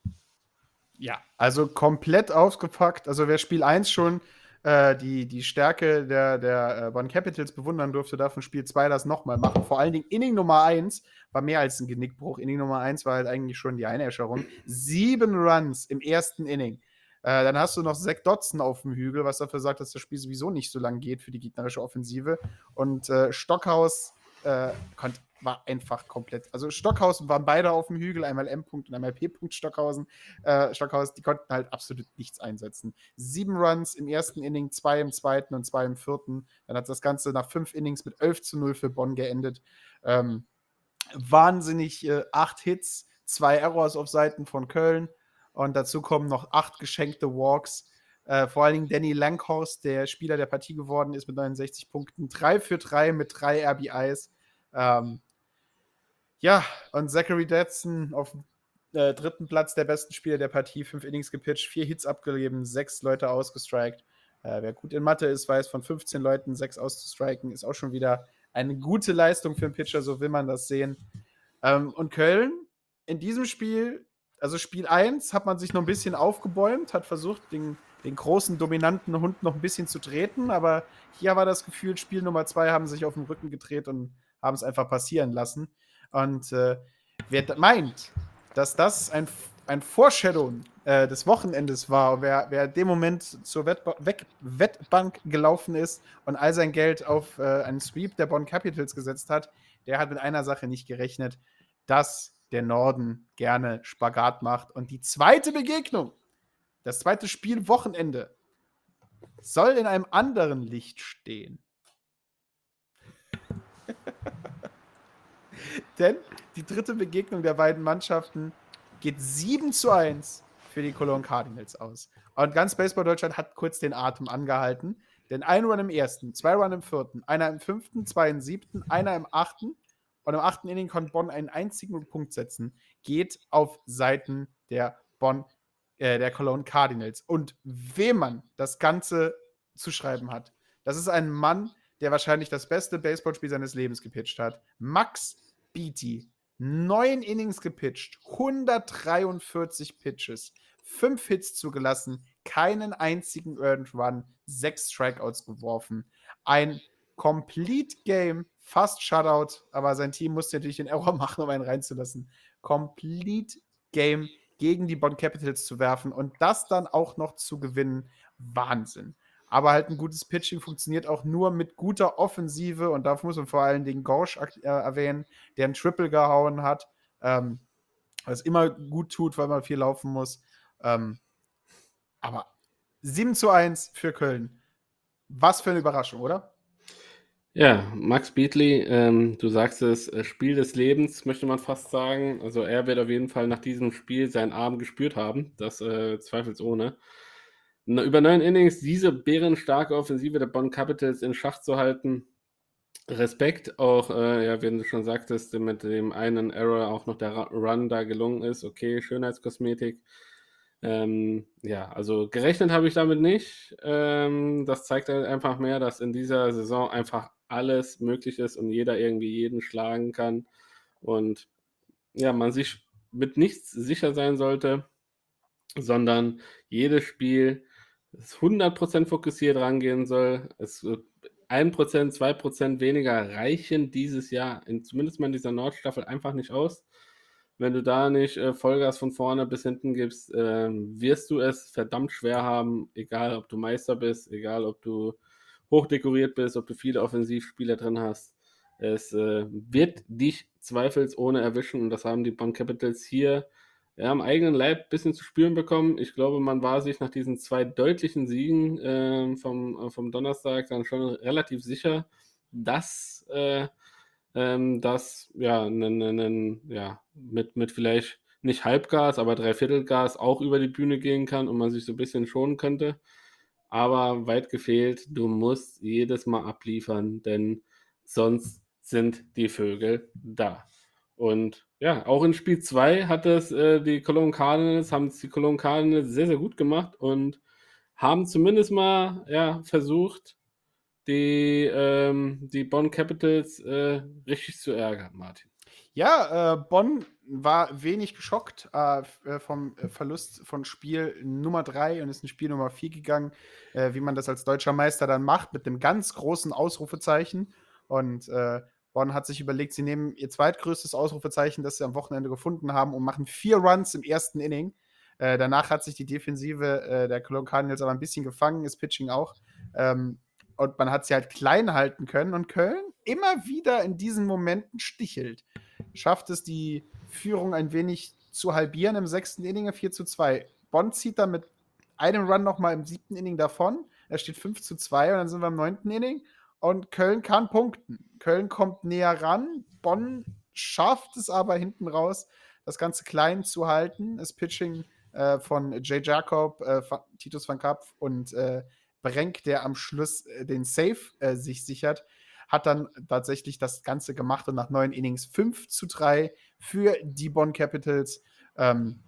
Ja, also komplett ausgepackt. Also wer Spiel 1 schon äh, die, die Stärke der, der äh, Bonn Capitals bewundern durfte, darf in Spiel 2 das nochmal machen. Vor allen Dingen Inning Nummer 1 war mehr als ein Genickbruch. Inning Nummer 1 war halt eigentlich schon die Einäscherung. Sieben Runs im ersten Inning. Äh, dann hast du noch Zach Dodson auf dem Hügel, was dafür sagt, dass das Spiel sowieso nicht so lang geht für die gegnerische Offensive. Und äh, Stockhaus äh, konnt, war einfach komplett. Also Stockhausen waren beide auf dem Hügel, einmal M. -Punkt und einmal P. -Punkt Stockhausen. Äh, Stockhaus, die konnten halt absolut nichts einsetzen. Sieben Runs im ersten Inning, zwei im zweiten und zwei im vierten. Dann hat das Ganze nach fünf Innings mit 11 zu 0 für Bonn geendet. Ähm, wahnsinnig äh, acht Hits, zwei Errors auf Seiten von Köln und dazu kommen noch acht geschenkte Walks. Äh, vor allen Dingen Danny Langhorst, der Spieler der Partie geworden ist mit 69 Punkten, drei für drei mit drei RBIs. Ähm, ja, und Zachary Dadson auf dem äh, dritten Platz der besten Spieler der Partie, fünf Innings gepitcht, vier Hits abgegeben, sechs Leute ausgestrikt. Äh, wer gut in Mathe ist, weiß, von 15 Leuten sechs auszustriken, ist auch schon wieder eine gute Leistung für einen Pitcher, so will man das sehen. Ähm, und Köln in diesem Spiel, also Spiel 1, hat man sich noch ein bisschen aufgebäumt, hat versucht, den, den großen, dominanten Hund noch ein bisschen zu treten, aber hier war das Gefühl, Spiel Nummer 2 haben sich auf den Rücken gedreht und haben es einfach passieren lassen. Und äh, wer meint, dass das ein, ein Foreshadowing äh, des Wochenendes war, wer, wer dem Moment zur Wettbank gelaufen ist und all sein Geld auf äh, einen Sweep der Bonn Capitals gesetzt hat, der hat mit einer Sache nicht gerechnet, dass der Norden gerne Spagat macht. Und die zweite Begegnung, das zweite Spiel Wochenende, soll in einem anderen Licht stehen. Denn die dritte Begegnung der beiden Mannschaften geht 7 zu 1 für die Cologne Cardinals aus. Und ganz Baseball Deutschland hat kurz den Atem angehalten. Denn ein Run im ersten, zwei Run im vierten, einer im fünften, zwei im siebten, einer im achten. Und im achten Inning konnte Bonn einen einzigen Punkt setzen. Geht auf Seiten der Bonn, äh, der Cologne Cardinals. Und wem man das Ganze zu schreiben hat, das ist ein Mann, der wahrscheinlich das beste Baseballspiel seines Lebens gepitcht hat. Max Beatty. Neun Innings gepitcht, 143 Pitches, fünf Hits zugelassen, keinen einzigen Earned Run, sechs Strikeouts geworfen. Ein Complete Game, fast Shutout, aber sein Team musste natürlich den Error machen, um einen reinzulassen. Complete Game gegen die Bonn Capitals zu werfen und das dann auch noch zu gewinnen. Wahnsinn. Aber halt ein gutes Pitching funktioniert auch nur mit guter Offensive und dafür muss man vor allen Dingen Gausch äh, erwähnen, der einen Triple gehauen hat, ähm, was immer gut tut, weil man viel laufen muss. Ähm, aber 7 zu 1 für Köln. Was für eine Überraschung, oder? Ja, Max Beatley, ähm, du sagst es, äh, Spiel des Lebens, möchte man fast sagen. Also er wird auf jeden Fall nach diesem Spiel seinen Arm gespürt haben, das äh, zweifelsohne. Über neun Innings diese bärenstarke Offensive der Bonn Capitals in Schach zu halten, Respekt auch, äh, ja, wie du schon sagtest, mit dem einen Error auch noch der Run da gelungen ist. Okay, Schönheitskosmetik. Ähm, ja, also gerechnet habe ich damit nicht. Ähm, das zeigt halt einfach mehr, dass in dieser Saison einfach alles möglich ist und jeder irgendwie jeden schlagen kann. Und ja, man sich mit nichts sicher sein sollte, sondern jedes Spiel 100% fokussiert rangehen soll. Es wird 1%, 2% weniger reichen dieses Jahr, in, zumindest mal in dieser Nordstaffel, einfach nicht aus. Wenn du da nicht äh, Vollgas von vorne bis hinten gibst, äh, wirst du es verdammt schwer haben, egal ob du Meister bist, egal ob du hochdekoriert bist, ob du viele Offensivspieler drin hast. Es äh, wird dich zweifelsohne erwischen und das haben die Bonn Capitals hier ja, am eigenen Leib ein bisschen zu spüren bekommen. Ich glaube, man war sich nach diesen zwei deutlichen Siegen äh, vom, vom Donnerstag dann schon relativ sicher, dass äh, ähm, das ja, ja mit, mit vielleicht nicht Halbgas, aber Dreiviertelgas auch über die Bühne gehen kann und man sich so ein bisschen schonen könnte. Aber weit gefehlt, du musst jedes Mal abliefern, denn sonst sind die Vögel da. Und ja, auch in Spiel 2 hat es äh, die Cologne Cardinals, haben es die Cologne Cardinals sehr, sehr gut gemacht und haben zumindest mal ja, versucht, die, ähm, die Bonn Capitals äh, richtig zu ärgern, Martin. Ja, äh, Bonn war wenig geschockt äh, äh vom äh, Verlust von Spiel Nummer 3 und ist in Spiel Nummer 4 gegangen, äh, wie man das als deutscher Meister dann macht, mit einem ganz großen Ausrufezeichen. Und äh, Bonn hat sich überlegt, sie nehmen ihr zweitgrößtes Ausrufezeichen, das sie am Wochenende gefunden haben, und machen vier Runs im ersten Inning. danach hat sich die Defensive der Cologne Cardinals aber ein bisschen gefangen, ist Pitching auch. Ähm, und man hat sie halt klein halten können. Und Köln immer wieder in diesen Momenten stichelt. Schafft es, die Führung ein wenig zu halbieren im sechsten Inning 4 zu 2. Bonn zieht dann mit einem Run nochmal im siebten Inning davon. Er steht 5 zu 2 und dann sind wir im neunten Inning. Und Köln kann punkten. Köln kommt näher ran. Bonn schafft es aber hinten raus, das Ganze klein zu halten. Das Pitching äh, von Jay Jacob, äh, Titus van Kapf und äh, Brenk, der am Schluss äh, den Save äh, sich sichert, hat dann tatsächlich das Ganze gemacht und nach neun Innings 5 zu 3 für die Bonn Capitals. Ähm,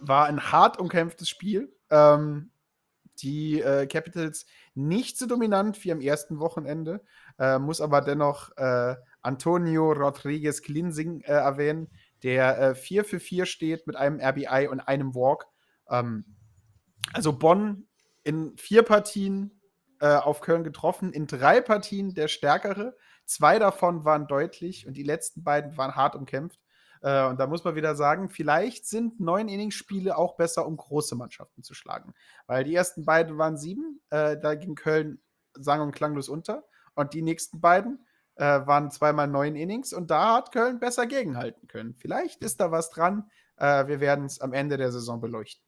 war ein hart umkämpftes Spiel. Ähm, die äh, Capitals nicht so dominant wie am ersten Wochenende, äh, muss aber dennoch äh, Antonio Rodriguez Klinsing äh, erwähnen, der 4 für 4 steht mit einem RBI und einem Walk. Ähm, also Bonn in vier Partien äh, auf Köln getroffen, in drei Partien der Stärkere. Zwei davon waren deutlich und die letzten beiden waren hart umkämpft. Äh, und da muss man wieder sagen, vielleicht sind neun Inningsspiele auch besser, um große Mannschaften zu schlagen. Weil die ersten beiden waren sieben, äh, da ging Köln sang- und klanglos unter. Und die nächsten beiden äh, waren zweimal neun Innings und da hat Köln besser gegenhalten können. Vielleicht ist da was dran. Äh, wir werden es am Ende der Saison beleuchten.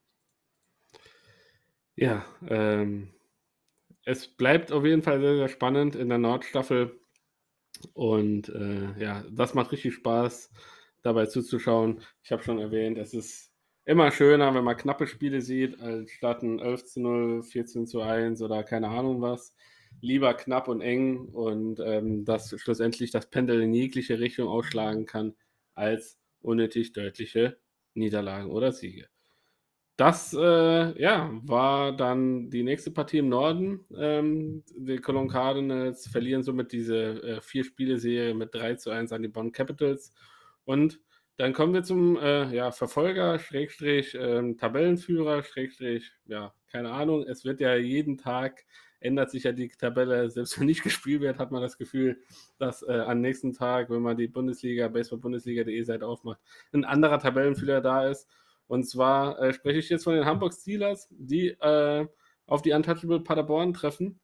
Ja, ähm, es bleibt auf jeden Fall sehr, sehr spannend in der Nordstaffel. Und äh, ja, das macht richtig Spaß, dabei zuzuschauen. Ich habe schon erwähnt, es ist immer schöner, wenn man knappe Spiele sieht, als statt ein 11 zu 0, 14 zu 1 oder keine Ahnung was. Lieber knapp und eng und ähm, dass schlussendlich das Pendel in jegliche Richtung ausschlagen kann, als unnötig deutliche Niederlagen oder Siege. Das äh, ja, war dann die nächste Partie im Norden. Ähm, die Cologne Cardinals verlieren somit diese äh, Vier-Spiele-Serie mit 3 zu 1 an die Bonn Capitals. Und dann kommen wir zum äh, ja, Verfolger, Schrägstrich, ähm, Tabellenführer, Schrägstrich, ja, keine Ahnung. Es wird ja jeden Tag, ändert sich ja die Tabelle. Selbst wenn nicht gespielt wird, hat man das Gefühl, dass äh, am nächsten Tag, wenn man die Bundesliga, Baseball-Bundesliga.de Seite aufmacht, ein anderer Tabellenführer da ist. Und zwar äh, spreche ich jetzt von den Hamburg Steelers, die äh, auf die Untouchable Paderborn treffen.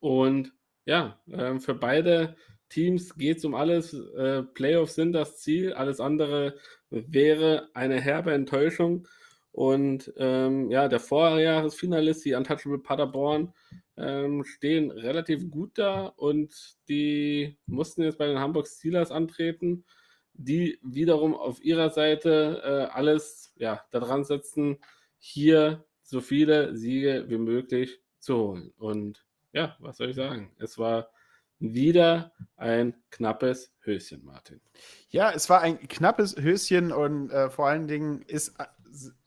Und ja, äh, für beide Teams geht es um alles. Äh, Playoffs sind das Ziel. Alles andere wäre eine herbe Enttäuschung. Und ähm, ja, der Vorjahresfinalist, die Untouchable Paderborn, ähm, stehen relativ gut da und die mussten jetzt bei den Hamburg Steelers antreten, die wiederum auf ihrer Seite äh, alles ja, daran setzen, hier so viele Siege wie möglich zu holen. Und ja, was soll ich sagen? Es war wieder ein knappes Höschen, Martin. Ja, es war ein knappes Höschen und äh, vor allen Dingen ist, äh,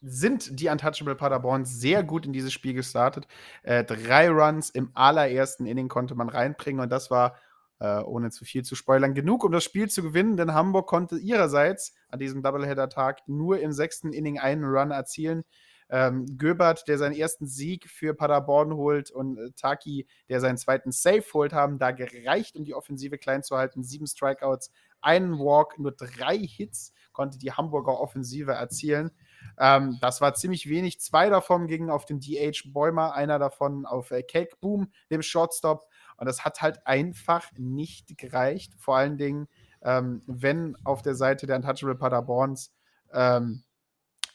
sind die Untouchable Paderborn sehr gut in dieses Spiel gestartet. Äh, drei Runs im allerersten Inning konnte man reinbringen und das war, äh, ohne zu viel zu spoilern, genug, um das Spiel zu gewinnen, denn Hamburg konnte ihrerseits an diesem Doubleheader-Tag nur im sechsten Inning einen Run erzielen. Ähm, Göbert, der seinen ersten Sieg für Paderborn holt und äh, Taki, der seinen zweiten Save holt, haben da gereicht, um die Offensive klein zu halten. Sieben Strikeouts, einen Walk, nur drei Hits konnte die Hamburger Offensive erzielen. Ähm, das war ziemlich wenig. Zwei davon gingen auf den DH Bäumer, einer davon auf äh, Cake Boom, dem Shortstop. Und das hat halt einfach nicht gereicht. Vor allen Dingen, ähm, wenn auf der Seite der Untouchable Paderborns ähm,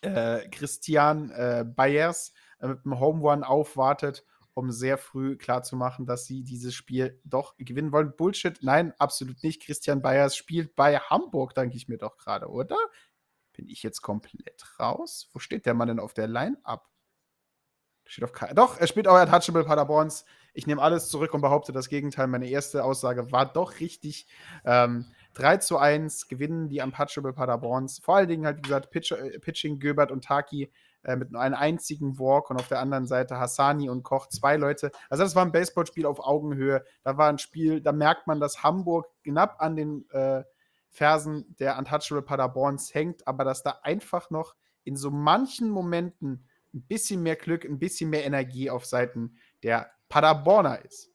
äh, Christian äh, Bayers äh, mit einem Home Run aufwartet, um sehr früh klarzumachen, dass sie dieses Spiel doch gewinnen wollen. Bullshit, nein, absolut nicht. Christian Bayers spielt bei Hamburg, denke ich mir doch gerade, oder? Bin ich jetzt komplett raus? Wo steht der Mann denn auf der Line-Up? Steht auf. Doch, er spielt auch Untouchable Paderborns. Ich nehme alles zurück und behaupte das Gegenteil. Meine erste Aussage war doch richtig. Ähm, 3 zu 1 gewinnen die Untouchable Paderborns. Vor allen Dingen halt, wie gesagt, Pitch, äh, Pitching, Göbert und Taki äh, mit nur einem einzigen Walk und auf der anderen Seite Hassani und Koch, zwei Leute. Also das war ein Baseballspiel auf Augenhöhe. Da war ein Spiel, da merkt man, dass Hamburg knapp an den äh, Fersen der Untouchable Paderborns hängt, aber dass da einfach noch in so manchen Momenten ein bisschen mehr Glück, ein bisschen mehr Energie auf Seiten der Paderborner ist.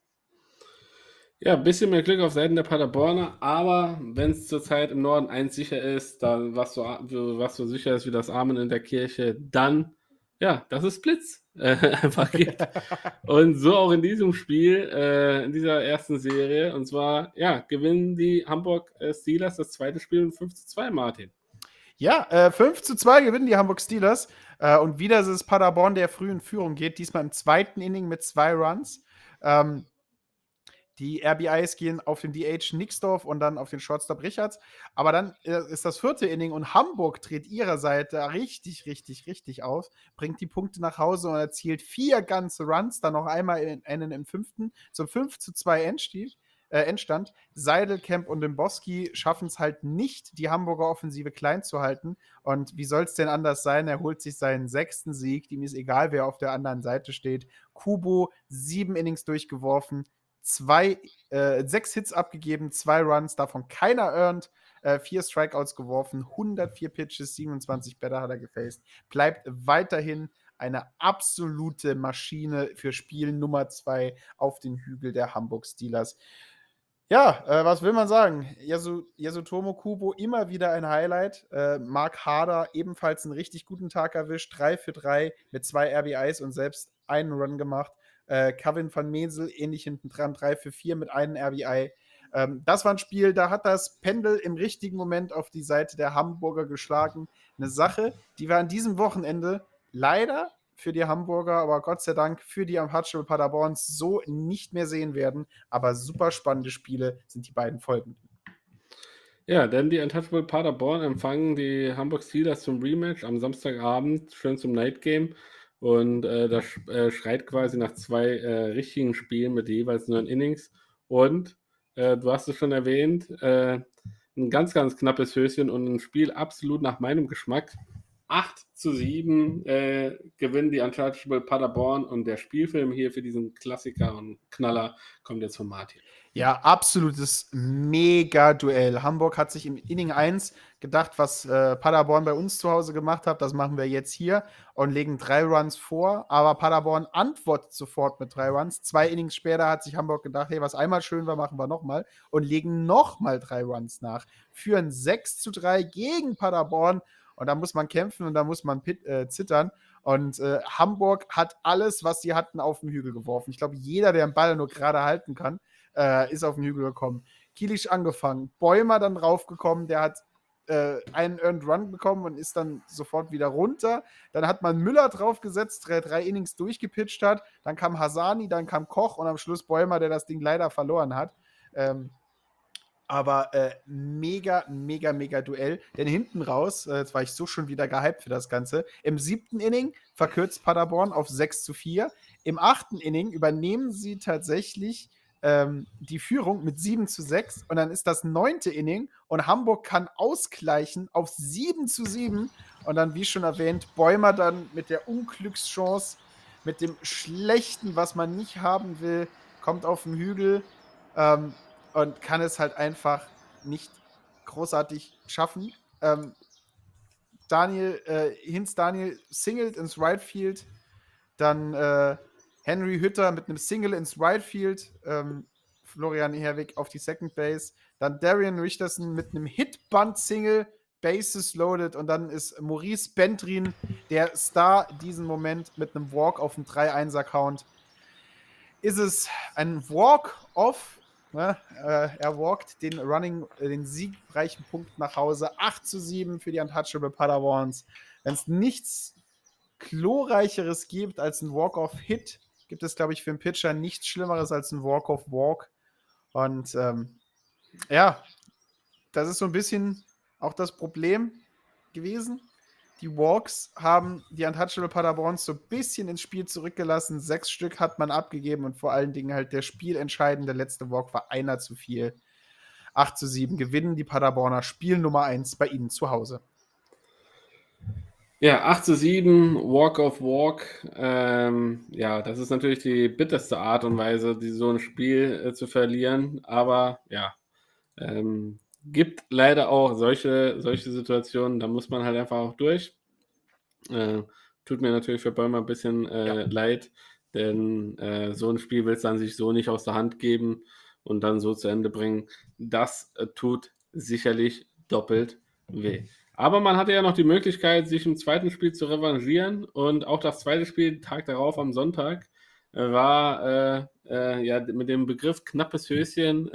Ja, ein bisschen mehr Glück auf Seiten der Paderborner, aber wenn es zurzeit im Norden eins sicher ist, dann was so, was so sicher ist wie das Amen in der Kirche, dann, ja, das ist Blitz. Äh, einfach geht. und so auch in diesem Spiel, äh, in dieser ersten Serie. Und zwar, ja, gewinnen die Hamburg äh, Steelers das zweite Spiel mit 5 zu 2, Martin. Ja, äh, 5 zu 2 gewinnen die Hamburg Steelers. Äh, und wieder ist es Paderborn, der früh in Führung geht. Diesmal im zweiten Inning mit zwei Runs. Ähm, die RBIs gehen auf den DH Nixdorf und dann auf den Shortstop Richards. Aber dann äh, ist das vierte Inning und Hamburg dreht ihrer Seite richtig, richtig, richtig auf, bringt die Punkte nach Hause und erzielt vier ganze Runs, dann noch einmal in, einen im fünften, zum 5 zu 2 Endstieg. Äh, Endstand. Seidelkamp und Demboski schaffen es halt nicht, die Hamburger Offensive klein zu halten. Und wie soll es denn anders sein? Er holt sich seinen sechsten Sieg. Ihm ist egal, wer auf der anderen Seite steht. Kubo, sieben Innings durchgeworfen, zwei, äh, sechs Hits abgegeben, zwei Runs, davon keiner earned, äh, vier Strikeouts geworfen, 104 Pitches, 27 Better hat er gefaced. Bleibt weiterhin eine absolute Maschine für Spiel Nummer zwei auf den Hügel der Hamburg Steelers. Ja, äh, was will man sagen? Yasu, Yasutomo Kubo immer wieder ein Highlight. Äh, Mark Harder ebenfalls einen richtig guten Tag erwischt. 3 für 3 mit zwei RBIs und selbst einen Run gemacht. Äh, Kevin van Mensel ähnlich hinten dran, 3 für 4 mit einem RBI. Ähm, das war ein Spiel, da hat das Pendel im richtigen Moment auf die Seite der Hamburger geschlagen. Eine Sache, die wir an diesem Wochenende leider für die Hamburger, aber Gott sei Dank für die Untouchable Paderborns so nicht mehr sehen werden. Aber super spannende Spiele sind die beiden folgenden. Ja, denn die Untouchable Paderborn empfangen die Hamburg Steelers zum Rematch am Samstagabend, schön zum Night Game. Und äh, das äh, schreit quasi nach zwei äh, richtigen Spielen mit jeweils neun Innings. Und äh, du hast es schon erwähnt, äh, ein ganz, ganz knappes Höschen und ein Spiel absolut nach meinem Geschmack. 8 zu 7 äh, gewinnen die Untouchable Paderborn und der Spielfilm hier für diesen Klassiker und Knaller kommt jetzt von Martin. Ja, absolutes Mega-Duell. Hamburg hat sich im Inning 1 gedacht, was äh, Paderborn bei uns zu Hause gemacht hat, das machen wir jetzt hier und legen drei Runs vor. Aber Paderborn antwortet sofort mit drei Runs. Zwei Innings später hat sich Hamburg gedacht, hey, was einmal schön war, machen wir nochmal und legen nochmal drei Runs nach. Führen 6 zu 3 gegen Paderborn und da muss man kämpfen und da muss man pit, äh, zittern. Und äh, Hamburg hat alles, was sie hatten, auf den Hügel geworfen. Ich glaube, jeder, der den Ball nur gerade halten kann, äh, ist auf den Hügel gekommen. Kilisch angefangen, Bäumer dann raufgekommen, der hat äh, einen Earned Run bekommen und ist dann sofort wieder runter. Dann hat man Müller draufgesetzt, der drei Innings durchgepitcht hat. Dann kam Hasani, dann kam Koch und am Schluss Bäumer, der das Ding leider verloren hat. Ähm, aber äh, mega, mega, mega Duell. Denn hinten raus, äh, jetzt war ich so schon wieder gehypt für das Ganze. Im siebten Inning verkürzt Paderborn auf 6 zu 4. Im achten Inning übernehmen sie tatsächlich ähm, die Führung mit 7 zu 6. Und dann ist das neunte Inning und Hamburg kann ausgleichen auf 7 zu 7. Und dann, wie schon erwähnt, Bäumer dann mit der Unglückschance, mit dem Schlechten, was man nicht haben will, kommt auf den Hügel. Ähm, und kann es halt einfach nicht großartig schaffen. Ähm, Daniel, äh, Hinz Daniel singelt ins Right Field, dann äh, Henry Hütter mit einem Single ins Right Field, ähm, Florian Herwig auf die Second Base, dann Darian Richterson mit einem Hitband-Single, Bases loaded und dann ist Maurice Bentrin der Star diesen Moment mit einem Walk auf dem 3-1er-Count. Ist es ein Walk-Off Ne? Äh, er walkt den Running, äh, den siegreichen Punkt nach Hause. 8 zu 7 für die Untouchable Padawans. Wenn es nichts glorreicheres gibt als ein Walk-Off-Hit, gibt es, glaube ich, für einen Pitcher nichts Schlimmeres als ein Walk-Off-Walk. Und ähm, ja, das ist so ein bisschen auch das Problem gewesen. Die Walks haben die Untouchable Paderborns so ein bisschen ins Spiel zurückgelassen. Sechs Stück hat man abgegeben und vor allen Dingen halt der spielentscheidende letzte Walk war einer zu viel. 8 zu 7 gewinnen die Paderborner Spiel Nummer 1 bei ihnen zu Hause. Ja, 8 zu 7, Walk of Walk. Ähm, ja, das ist natürlich die bitterste Art und Weise, die, so ein Spiel äh, zu verlieren. Aber ja, ähm, gibt leider auch solche, solche Situationen, da muss man halt einfach auch durch. Äh, tut mir natürlich für Bäumer ein bisschen äh, ja. leid, denn äh, so ein Spiel will es dann sich so nicht aus der Hand geben und dann so zu Ende bringen. Das äh, tut sicherlich doppelt weh. Aber man hatte ja noch die Möglichkeit, sich im zweiten Spiel zu revanchieren und auch das zweite Spiel, Tag darauf am Sonntag, äh, war äh, ja mit dem Begriff knappes Höschen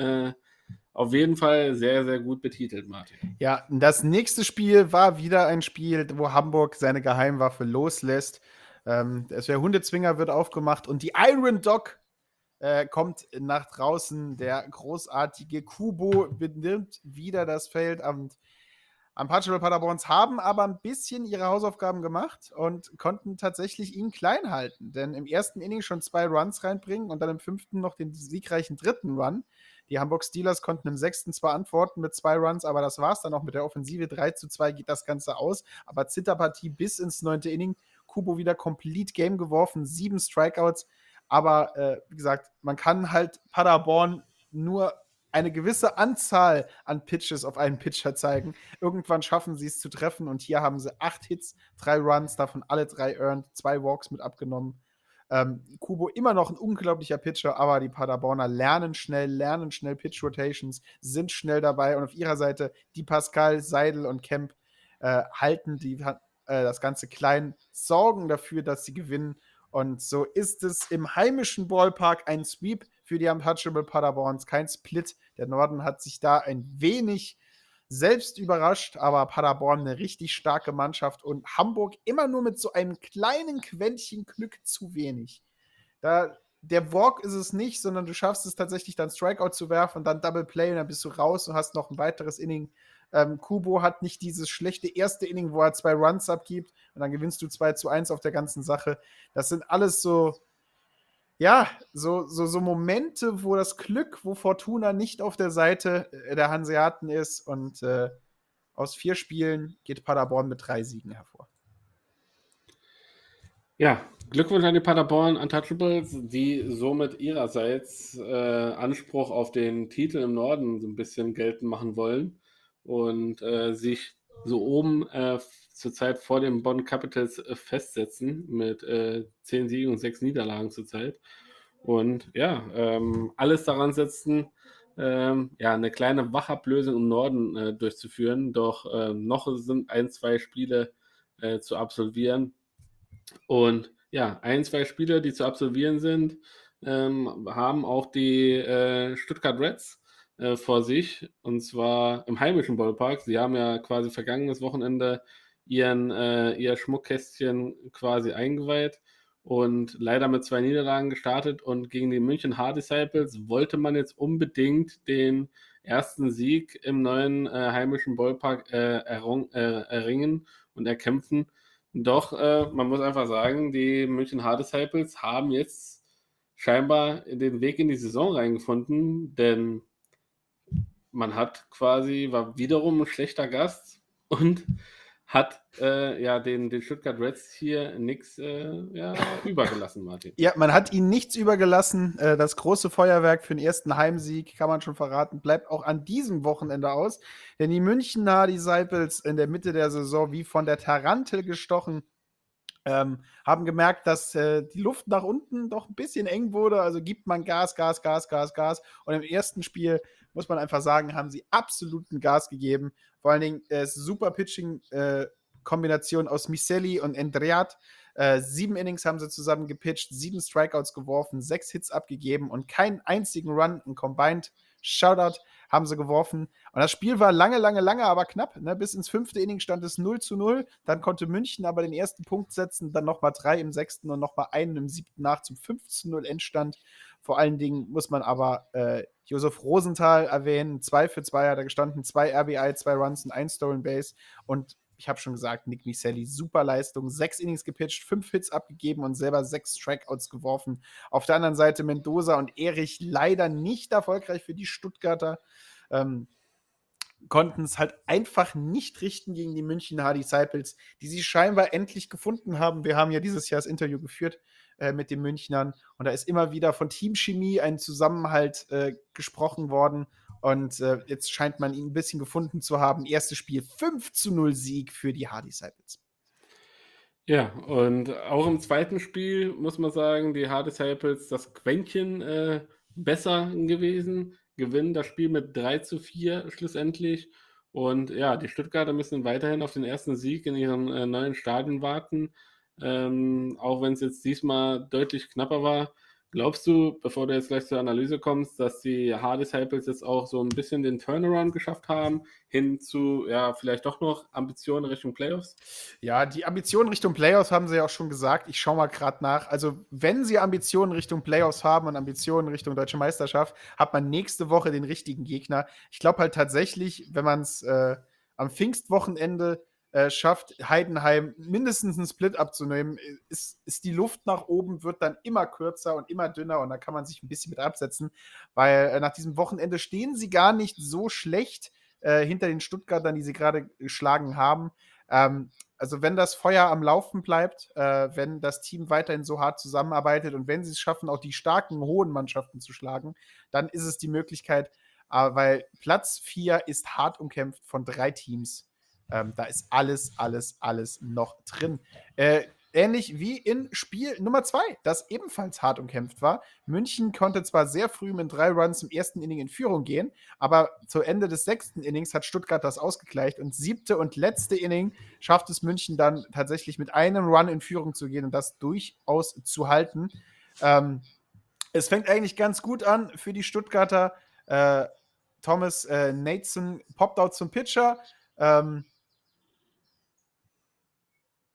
auf jeden Fall sehr, sehr gut betitelt, Martin. Ja, das nächste Spiel war wieder ein Spiel, wo Hamburg seine Geheimwaffe loslässt. Ähm, der Hundezwinger wird aufgemacht und die Iron Dog äh, kommt nach draußen. Der großartige Kubo benimmt wieder das Feld. Und Unpatchable Paderborns haben aber ein bisschen ihre Hausaufgaben gemacht und konnten tatsächlich ihn klein halten. Denn im ersten Inning schon zwei Runs reinbringen und dann im fünften noch den siegreichen dritten Run. Die Hamburg Steelers konnten im sechsten zwar antworten mit zwei Runs, aber das war es dann auch mit der Offensive. 3 zu 2 geht das Ganze aus. Aber Zitterpartie bis ins neunte Inning. Kubo wieder Complete Game geworfen, sieben Strikeouts. Aber äh, wie gesagt, man kann halt Paderborn nur eine gewisse Anzahl an Pitches auf einen Pitcher zeigen. Irgendwann schaffen sie es zu treffen und hier haben sie acht Hits, drei Runs, davon alle drei earned, zwei Walks mit abgenommen. Ähm, Kubo immer noch ein unglaublicher Pitcher, aber die Paderborner lernen schnell, lernen schnell Pitch Rotations, sind schnell dabei und auf ihrer Seite die Pascal, Seidel und Kemp äh, halten die, äh, das Ganze klein, sorgen dafür, dass sie gewinnen. Und so ist es im heimischen Ballpark ein Sweep für die Untouchable Paderborns, kein Split. Der Norden hat sich da ein wenig selbst überrascht, aber Paderborn eine richtig starke Mannschaft und Hamburg immer nur mit so einem kleinen Quäntchen Glück zu wenig. Da, der Walk ist es nicht, sondern du schaffst es tatsächlich dann Strikeout zu werfen und dann Double Play und dann bist du raus und hast noch ein weiteres Inning. Ähm, Kubo hat nicht dieses schlechte erste Inning, wo er zwei Runs abgibt und dann gewinnst du 2 zu 1 auf der ganzen Sache. Das sind alles so, ja, so, so, so Momente, wo das Glück, wo Fortuna nicht auf der Seite äh, der Hanseaten ist und äh, aus vier Spielen geht Paderborn mit drei Siegen hervor. Ja, Glückwunsch an die Paderborn Untouchables, die somit ihrerseits äh, Anspruch auf den Titel im Norden so ein bisschen geltend machen wollen und äh, sich so oben äh, zurzeit vor den Bonn Capitals äh, festsetzen mit äh, zehn Siegen und sechs Niederlagen zurzeit. Und ja, ähm, alles daran setzen, ähm, ja, eine kleine Wachablösung im Norden äh, durchzuführen. Doch ähm, noch sind ein, zwei Spiele äh, zu absolvieren. Und ja, ein, zwei Spiele, die zu absolvieren sind, ähm, haben auch die äh, Stuttgart Reds äh, vor sich und zwar im heimischen Ballpark. Sie haben ja quasi vergangenes Wochenende ihren, äh, ihr Schmuckkästchen quasi eingeweiht und leider mit zwei Niederlagen gestartet und gegen die München Hard Disciples wollte man jetzt unbedingt den ersten Sieg im neuen äh, heimischen Ballpark äh, errung, äh, erringen und erkämpfen. Doch äh, man muss einfach sagen, die München Hard Disciples haben jetzt scheinbar den Weg in die Saison reingefunden, denn man hat quasi, war wiederum ein schlechter Gast und hat äh, ja den, den Stuttgart Reds hier nichts äh, ja, übergelassen, Martin. Ja, man hat ihnen nichts übergelassen. Äh, das große Feuerwerk für den ersten Heimsieg, kann man schon verraten, bleibt auch an diesem Wochenende aus. Denn die Münchner Disciples in der Mitte der Saison wie von der Tarantel gestochen. Ähm, haben gemerkt, dass äh, die Luft nach unten doch ein bisschen eng wurde. Also gibt man Gas, Gas, Gas, Gas, Gas. Und im ersten Spiel muss man einfach sagen, haben sie absoluten Gas gegeben. Vor allen Dingen äh, super Pitching-Kombination äh, aus Miselli und Endreat. Äh, sieben Innings haben sie zusammen gepitcht, sieben Strikeouts geworfen, sechs Hits abgegeben und keinen einzigen Run, ein Combined Shoutout haben sie geworfen. Und das Spiel war lange, lange, lange, aber knapp. Ne? Bis ins fünfte Inning stand es 0 zu 0. Dann konnte München aber den ersten Punkt setzen, dann nochmal drei im sechsten und nochmal einen im siebten nach zum 5 zu 0 Endstand. Vor allen Dingen muss man aber äh, Josef Rosenthal erwähnen. Zwei für zwei hat er gestanden, zwei RBI, zwei Runs und ein Stolen Base. Und ich habe schon gesagt, Nick Miselli, super Leistung. Sechs Innings gepitcht, fünf Hits abgegeben und selber sechs Strikeouts geworfen. Auf der anderen Seite Mendoza und Erich leider nicht erfolgreich für die Stuttgarter. Ähm, konnten es halt einfach nicht richten gegen die München Hard Disciples, die sie scheinbar endlich gefunden haben. Wir haben ja dieses Jahr das Interview geführt äh, mit den Münchnern und da ist immer wieder von Teamchemie ein Zusammenhalt äh, gesprochen worden und äh, jetzt scheint man ihn ein bisschen gefunden zu haben. Erstes Spiel 5 zu 0 Sieg für die Hard Disciples. Ja, und auch im zweiten Spiel muss man sagen, die Hard Disciples das Quäntchen äh, besser gewesen, gewinnen das Spiel mit 3 zu 4 schlussendlich. Und ja, die Stuttgarter müssen weiterhin auf den ersten Sieg in ihrem äh, neuen Stadion warten. Ähm, auch wenn es jetzt diesmal deutlich knapper war. Glaubst du, bevor du jetzt gleich zur Analyse kommst, dass die Hard Disciples jetzt auch so ein bisschen den Turnaround geschafft haben, hin zu, ja, vielleicht doch noch Ambitionen Richtung Playoffs? Ja, die Ambitionen Richtung Playoffs haben sie ja auch schon gesagt. Ich schaue mal gerade nach. Also, wenn sie Ambitionen Richtung Playoffs haben und Ambitionen Richtung Deutsche Meisterschaft, hat man nächste Woche den richtigen Gegner. Ich glaube halt tatsächlich, wenn man es äh, am Pfingstwochenende äh, schafft, Heidenheim mindestens einen Split abzunehmen, ist, ist die Luft nach oben, wird dann immer kürzer und immer dünner und da kann man sich ein bisschen mit absetzen, weil äh, nach diesem Wochenende stehen sie gar nicht so schlecht äh, hinter den Stuttgartern, die sie gerade geschlagen haben. Ähm, also wenn das Feuer am Laufen bleibt, äh, wenn das Team weiterhin so hart zusammenarbeitet und wenn sie es schaffen, auch die starken, hohen Mannschaften zu schlagen, dann ist es die Möglichkeit, äh, weil Platz 4 ist hart umkämpft von drei Teams ähm, da ist alles, alles, alles noch drin. Äh, ähnlich wie in Spiel Nummer 2, das ebenfalls hart umkämpft war. München konnte zwar sehr früh mit drei Runs im ersten Inning in Führung gehen, aber zu Ende des sechsten Innings hat Stuttgart das ausgegleicht und siebte und letzte Inning schafft es München dann tatsächlich mit einem Run in Führung zu gehen und das durchaus zu halten. Ähm, es fängt eigentlich ganz gut an für die Stuttgarter. Äh, Thomas äh, Nathan poppt out zum Pitcher. Ähm,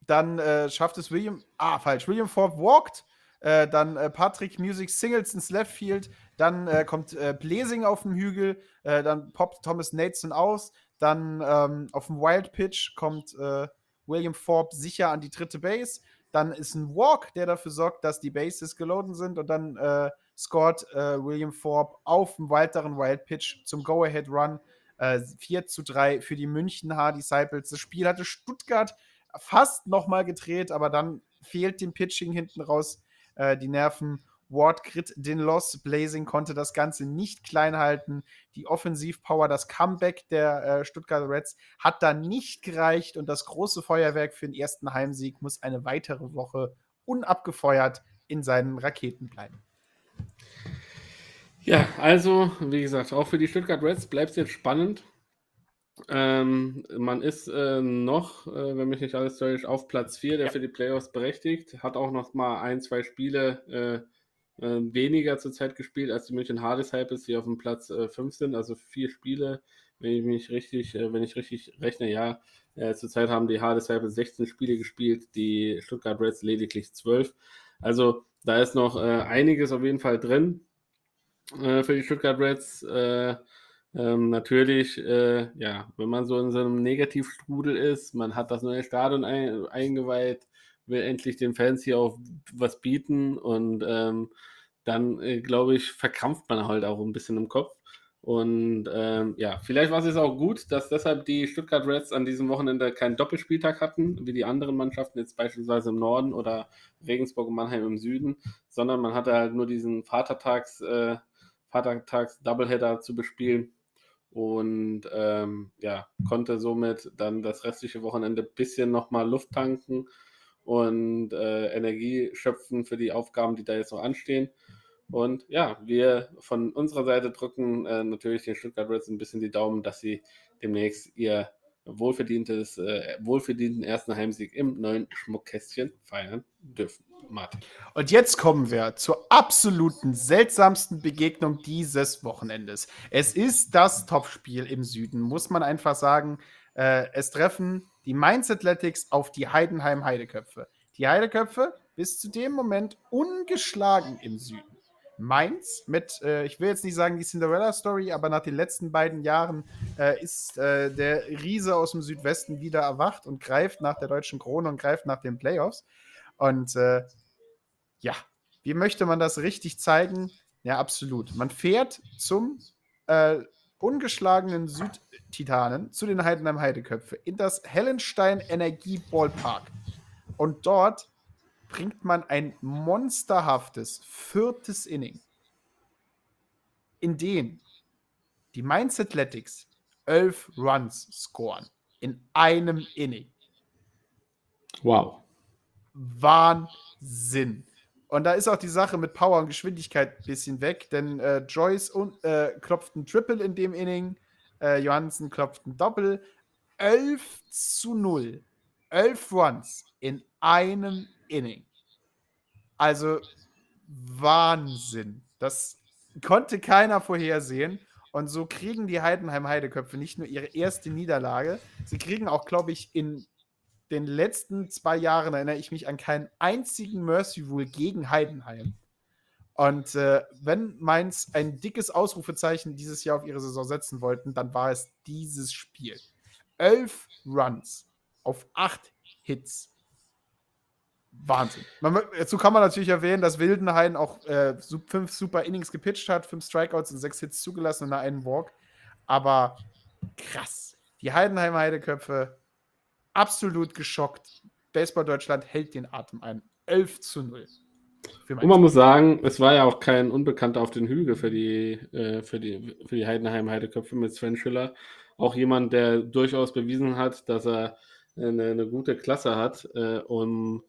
dann äh, schafft es William, ah, falsch, William Forbes walked. Äh, dann äh, Patrick Music Singles ins Left Field. Dann äh, kommt äh, Blazing auf dem Hügel. Äh, dann poppt Thomas Nateson aus. Dann ähm, auf dem Wild Pitch kommt William Forbes sicher an die dritte Base. Dann ist ein Walk, der dafür sorgt, dass die Bases geloadet sind. Und dann scored William Forbes auf dem weiteren Wild Pitch zum Go-Ahead-Run. Äh, 4 zu 3 für die München Hard Disciples. Das Spiel hatte Stuttgart fast nochmal gedreht, aber dann fehlt dem Pitching hinten raus äh, die Nerven. Ward kritt den Loss. Blazing konnte das Ganze nicht klein halten. Die Offensivpower, das Comeback der äh, Stuttgart Reds hat da nicht gereicht und das große Feuerwerk für den ersten Heimsieg muss eine weitere Woche unabgefeuert in seinen Raketen bleiben. Ja, also, wie gesagt, auch für die Stuttgart Reds bleibt es jetzt spannend. Ähm, man ist äh, noch, äh, wenn mich nicht alles täuscht, auf Platz 4, der ja. für die Playoffs berechtigt. Hat auch noch mal ein, zwei Spiele äh, äh, weniger zurzeit gespielt als die München Hardys-Hypes, die auf dem Platz 5 äh, sind, also vier Spiele, wenn ich mich richtig, äh, wenn ich richtig rechne, ja. Zurzeit haben die Hardys-Hypes 16 Spiele gespielt, die Stuttgart Reds lediglich 12. Also da ist noch einiges auf jeden Fall drin für die Stuttgart Reds. Ähm, natürlich, äh, ja, wenn man so in so einem Negativstrudel ist, man hat das neue Stadion ein, eingeweiht, will endlich den Fans hier auch was bieten und ähm, dann, äh, glaube ich, verkrampft man halt auch ein bisschen im Kopf. Und ähm, ja, vielleicht war es auch gut, dass deshalb die Stuttgart Reds an diesem Wochenende keinen Doppelspieltag hatten, wie die anderen Mannschaften jetzt beispielsweise im Norden oder Regensburg und Mannheim im Süden, sondern man hatte halt nur diesen Vatertags, äh, Vatertags-Doubleheader zu bespielen und ähm, ja, konnte somit dann das restliche Wochenende ein bisschen nochmal Luft tanken und äh, Energie schöpfen für die Aufgaben, die da jetzt noch anstehen. Und ja, wir von unserer Seite drücken äh, natürlich den Stuttgart Reds ein bisschen die Daumen, dass sie demnächst ihr wohlverdientes, äh, wohlverdienten ersten Heimsieg im neuen Schmuckkästchen feiern dürfen. Martin. Und jetzt kommen wir zur absoluten seltsamsten Begegnung dieses Wochenendes. Es ist das Topspiel im Süden, muss man einfach sagen. Äh, es treffen die Mainz Athletics auf die Heidenheim Heideköpfe. Die Heideköpfe bis zu dem Moment ungeschlagen im Süden. Mainz mit, äh, ich will jetzt nicht sagen die Cinderella-Story, aber nach den letzten beiden Jahren äh, ist äh, der Riese aus dem Südwesten wieder erwacht und greift nach der deutschen Krone und greift nach den Playoffs. Und äh, ja, wie möchte man das richtig zeigen? Ja, absolut. Man fährt zum äh, ungeschlagenen Südtitanen, zu den Heidenheim Heideköpfe, in das Hellenstein Energie Ballpark. Und dort bringt man ein monsterhaftes viertes Inning, in dem die Mainz Athletics elf Runs scoren in einem Inning. Wow. Wahnsinn. Und da ist auch die Sache mit Power und Geschwindigkeit ein bisschen weg, denn äh, Joyce und, äh, klopft ein Triple in dem Inning, äh, Johansen klopft ein Doppel. 11 zu 0. 11 Runs in einem Inning. Also Wahnsinn. Das konnte keiner vorhersehen. Und so kriegen die Heidenheim Heideköpfe nicht nur ihre erste Niederlage, sie kriegen auch, glaube ich, in den letzten zwei Jahren erinnere ich mich an keinen einzigen Mercy Rule gegen Heidenheim. Und äh, wenn Mainz ein dickes Ausrufezeichen dieses Jahr auf ihre Saison setzen wollten, dann war es dieses Spiel. Elf Runs auf acht Hits. Wahnsinn. Man, dazu kann man natürlich erwähnen, dass Wildenhain auch äh, fünf super Innings gepitcht hat, fünf Strikeouts und sechs Hits zugelassen und einen Walk. Aber krass. Die Heidenheimer Heideköpfe absolut geschockt. Baseball Deutschland hält den Atem ein. 11 zu 0. Und man muss sagen, es war ja auch kein Unbekannter auf den Hügel für die, äh, für die, für die Heidenheim Heideköpfe mit Sven Schiller. Auch jemand, der durchaus bewiesen hat, dass er eine, eine gute Klasse hat, äh, um,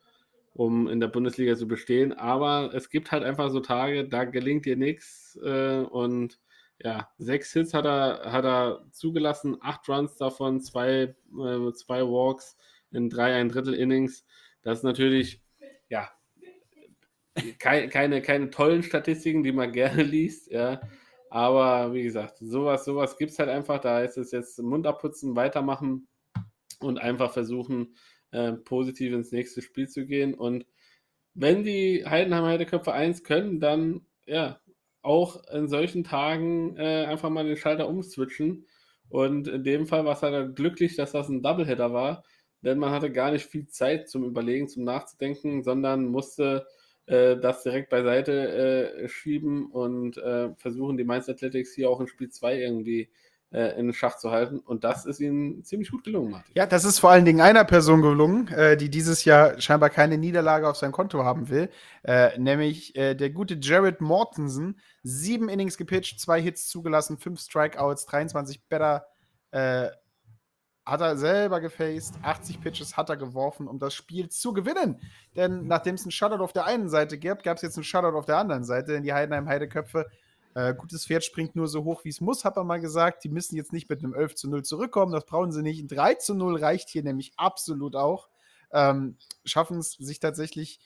um in der Bundesliga zu bestehen. Aber es gibt halt einfach so Tage, da gelingt dir nichts. Äh, und ja, sechs Hits hat er, hat er zugelassen, acht Runs davon, zwei, äh, zwei Walks in drei, ein Drittel Innings. Das ist natürlich, ja, keine, keine, keine tollen Statistiken, die man gerne liest, ja. Aber wie gesagt, sowas, sowas gibt es halt einfach. Da ist es jetzt Mund abputzen, weitermachen und einfach versuchen, äh, positiv ins nächste Spiel zu gehen. Und wenn die Heidenheimer Heideköpfe eins können, dann ja, auch in solchen Tagen äh, einfach mal den Schalter umswitchen. Und in dem Fall war es halt glücklich, dass das ein Doubleheader war, denn man hatte gar nicht viel Zeit zum Überlegen, zum Nachzudenken, sondern musste äh, das direkt beiseite äh, schieben und äh, versuchen, die Mainz Athletics hier auch in Spiel 2 irgendwie äh, in Schach zu halten. Und das ist ihnen ziemlich gut gelungen, Martin. Ja, das ist vor allen Dingen einer Person gelungen, äh, die dieses Jahr scheinbar keine Niederlage auf seinem Konto haben will, äh, nämlich äh, der gute Jared Mortensen. Sieben Innings gepitcht, zwei Hits zugelassen, fünf Strikeouts, 23 Better. Äh, hat er selber gefaced, 80 Pitches hat er geworfen, um das Spiel zu gewinnen. Denn nachdem es einen Shutout auf der einen Seite gab, gab es jetzt einen Shutout auf der anderen Seite, denn die Heidenheim Heideköpfe äh, gutes Pferd springt nur so hoch, wie es muss, hat man mal gesagt. Die müssen jetzt nicht mit einem 11 zu 0 zurückkommen, das brauchen sie nicht. Ein 3 zu 0 reicht hier nämlich absolut auch. Ähm, schaffen es sich tatsächlich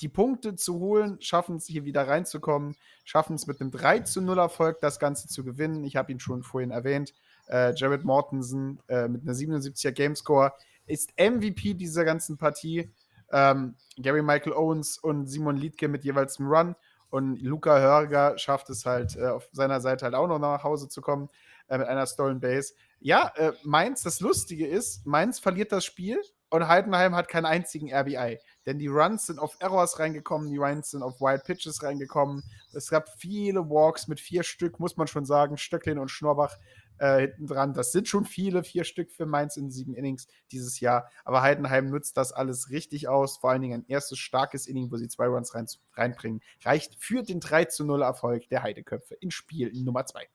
die Punkte zu holen, schaffen es hier wieder reinzukommen, schaffen es mit einem 3 zu 0 Erfolg das Ganze zu gewinnen. Ich habe ihn schon vorhin erwähnt. Äh, Jared Mortensen äh, mit einer 77er Gamescore ist MVP dieser ganzen Partie. Ähm, Gary Michael Owens und Simon Liedke mit jeweils einem Run. Und Luca Hörger schafft es halt äh, auf seiner Seite halt auch noch nach Hause zu kommen äh, mit einer Stolen Base. Ja, äh, Mainz, das Lustige ist, Mainz verliert das Spiel und Heidenheim hat keinen einzigen RBI. Denn die Runs sind auf Errors reingekommen, die Runs sind auf Wild Pitches reingekommen. Es gab viele Walks mit vier Stück, muss man schon sagen. Stöcklin und Schnorbach äh, hinten dran. Das sind schon viele, vier Stück für Mainz in sieben Innings dieses Jahr. Aber Heidenheim nutzt das alles richtig aus. Vor allen Dingen ein erstes starkes Inning, wo sie zwei Runs rein, reinbringen. Reicht für den 3 zu 0 Erfolg der Heideköpfe in Spiel Nummer 2.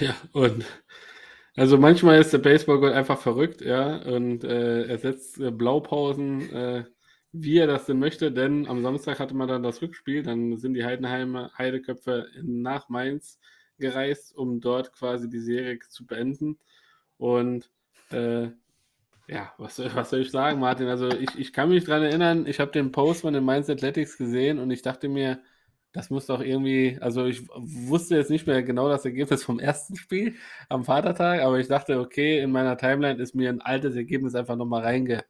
Ja, und also manchmal ist der Baseballgott einfach verrückt, ja, und äh, er setzt äh, Blaupausen, äh, wie er das denn möchte, denn am Samstag hatte man dann das Rückspiel, dann sind die Heidenheimer Heideköpfe nach Mainz gereist, um dort quasi die Serie zu beenden. Und äh, ja, was, was soll ich sagen, Martin? Also ich, ich kann mich daran erinnern, ich habe den Post von den Mainz Athletics gesehen und ich dachte mir, das muss doch irgendwie, also ich wusste jetzt nicht mehr genau das Ergebnis vom ersten Spiel am Vatertag, aber ich dachte, okay, in meiner Timeline ist mir ein altes Ergebnis einfach nochmal reinge,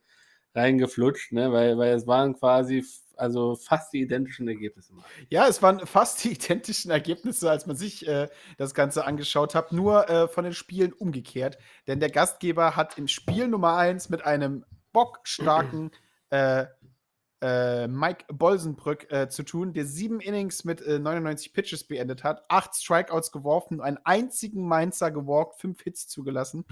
reingeflutscht, ne? weil, weil es waren quasi also fast die identischen Ergebnisse. Ja, es waren fast die identischen Ergebnisse, als man sich äh, das Ganze angeschaut hat, nur äh, von den Spielen umgekehrt. Denn der Gastgeber hat im Spiel Nummer 1 mit einem bockstarken äh, äh, Mike Bolsenbrück äh, zu tun, der sieben Innings mit äh, 99 Pitches beendet hat, acht Strikeouts geworfen, einen einzigen Mainzer gewalkt, fünf Hits zugelassen.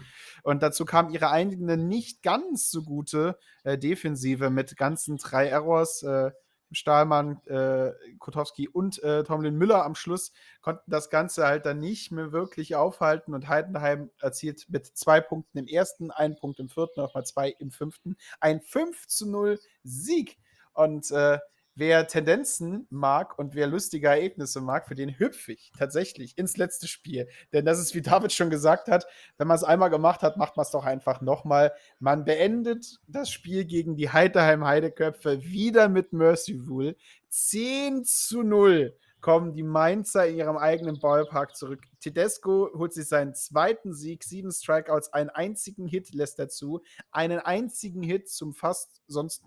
Und dazu kam ihre eigene nicht ganz so gute äh, Defensive mit ganzen drei Errors. Äh, Stahlmann, äh, Kotowski und äh, Tomlin Müller am Schluss konnten das Ganze halt dann nicht mehr wirklich aufhalten und Heidenheim erzielt mit zwei Punkten im ersten, einen Punkt im vierten, nochmal zwei im fünften, ein 5 zu 0 Sieg und äh, wer Tendenzen mag und wer lustige Ergebnisse mag, für den hüpfe ich tatsächlich ins letzte Spiel. Denn das ist, wie David schon gesagt hat, wenn man es einmal gemacht hat, macht man es doch einfach nochmal. Man beendet das Spiel gegen die Heiterheim Heideköpfe wieder mit Mercy Rule. 10 zu 0 kommen die Mainzer in ihrem eigenen Ballpark zurück. Tedesco holt sich seinen zweiten Sieg, sieben Strikeouts, einen einzigen Hit lässt er zu, einen einzigen Hit zum fast sonst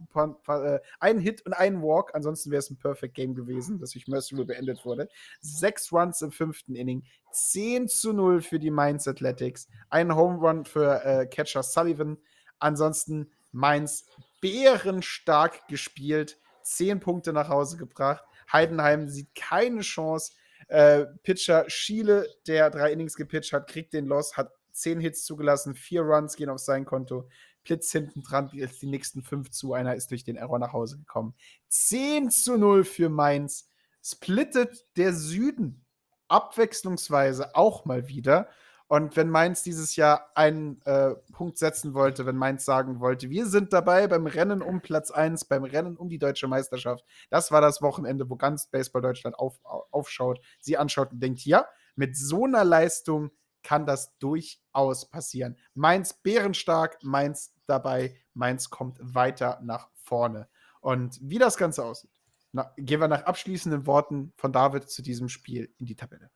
äh, einen Hit und einen Walk, ansonsten wäre es ein Perfect Game gewesen, das durch Mercy beendet wurde. Sechs Runs im fünften Inning, 10 zu 0 für die Mainz Athletics, ein Home Run für äh, Catcher Sullivan, ansonsten Mainz bärenstark gespielt, zehn Punkte nach Hause gebracht Heidenheim sieht keine Chance. Äh, Pitcher Schiele, der drei Innings gepitcht hat, kriegt den Loss, hat zehn Hits zugelassen, vier Runs gehen auf sein Konto. Blitz hinten dran, jetzt die nächsten fünf zu. Einer ist durch den Error nach Hause gekommen. 10 zu 0 für Mainz. Splittet der Süden abwechslungsweise auch mal wieder. Und wenn Mainz dieses Jahr einen äh, Punkt setzen wollte, wenn Mainz sagen wollte, wir sind dabei beim Rennen um Platz 1, beim Rennen um die deutsche Meisterschaft, das war das Wochenende, wo ganz Baseball Deutschland auf, aufschaut, sie anschaut und denkt, ja, mit so einer Leistung kann das durchaus passieren. Mainz bärenstark, Mainz dabei, Mainz kommt weiter nach vorne. Und wie das Ganze aussieht, na, gehen wir nach abschließenden Worten von David zu diesem Spiel in die Tabelle.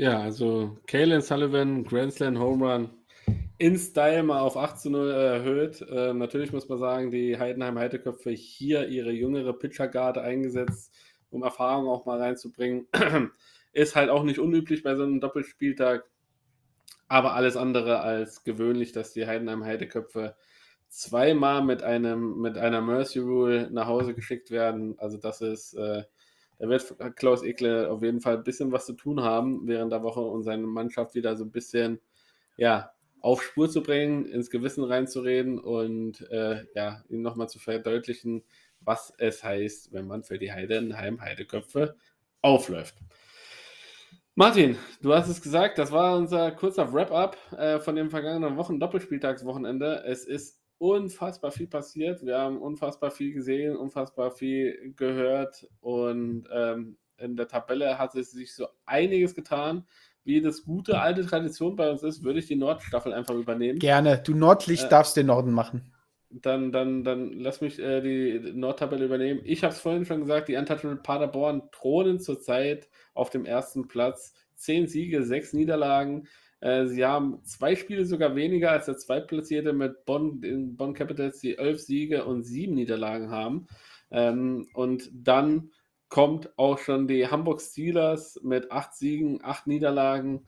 Ja, also Kalen Sullivan, Grand Slam Home Run in Style mal auf 8 zu 0 erhöht. Äh, natürlich muss man sagen, die Heidenheim Heideköpfe hier ihre jüngere Pitchergarde eingesetzt, um Erfahrung auch mal reinzubringen. Ist halt auch nicht unüblich bei so einem Doppelspieltag, aber alles andere als gewöhnlich, dass die Heidenheim Heideköpfe zweimal mit einem mit einer Mercy Rule nach Hause geschickt werden. Also das ist äh, da wird Klaus Ekle auf jeden Fall ein bisschen was zu tun haben während der Woche und seine Mannschaft wieder so ein bisschen ja, auf Spur zu bringen, ins Gewissen reinzureden und äh, ja, ihm nochmal zu verdeutlichen, was es heißt, wenn man für die Heidenheim Heideköpfe aufläuft. Martin, du hast es gesagt, das war unser kurzer Wrap-up äh, von dem vergangenen Wochen Doppelspieltagswochenende. Es ist unfassbar viel passiert. Wir haben unfassbar viel gesehen, unfassbar viel gehört und ähm, in der Tabelle hat es sich so einiges getan. Wie das gute alte Tradition bei uns ist, würde ich die Nordstaffel einfach übernehmen. Gerne. Du Nordlicht äh, darfst den Norden machen. dann, dann, dann lass mich äh, die Nordtabelle übernehmen. Ich habe es vorhin schon gesagt, die Untouchable Paderborn thronen zurzeit auf dem ersten Platz. Zehn Siege, sechs Niederlagen. Äh, sie haben zwei Spiele sogar weniger als der Zweitplatzierte mit Bonn, den Bonn Capitals, die elf Siege und sieben Niederlagen haben. Ähm, und dann kommt auch schon die Hamburg Steelers mit acht Siegen, acht Niederlagen.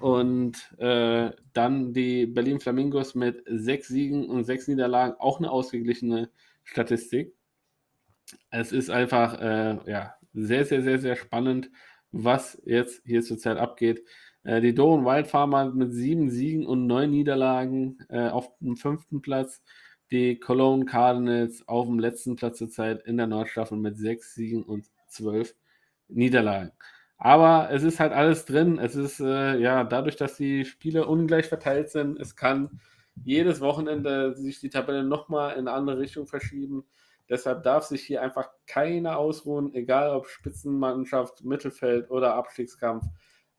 Und äh, dann die Berlin Flamingos mit sechs Siegen und sechs Niederlagen, auch eine ausgeglichene Statistik. Es ist einfach äh, ja, sehr, sehr, sehr, sehr spannend, was jetzt hier zurzeit abgeht. Äh, die Doren Wildfarmer mit sieben Siegen und neun Niederlagen äh, auf dem fünften Platz. Die Cologne Cardinals auf dem letzten Platz zurzeit in der Nordstaffel mit sechs Siegen und zwölf Niederlagen. Aber es ist halt alles drin. Es ist äh, ja dadurch, dass die Spiele ungleich verteilt sind, es kann jedes Wochenende sich die Tabelle nochmal in eine andere Richtung verschieben. Deshalb darf sich hier einfach keiner ausruhen, egal ob Spitzenmannschaft, Mittelfeld oder Abstiegskampf.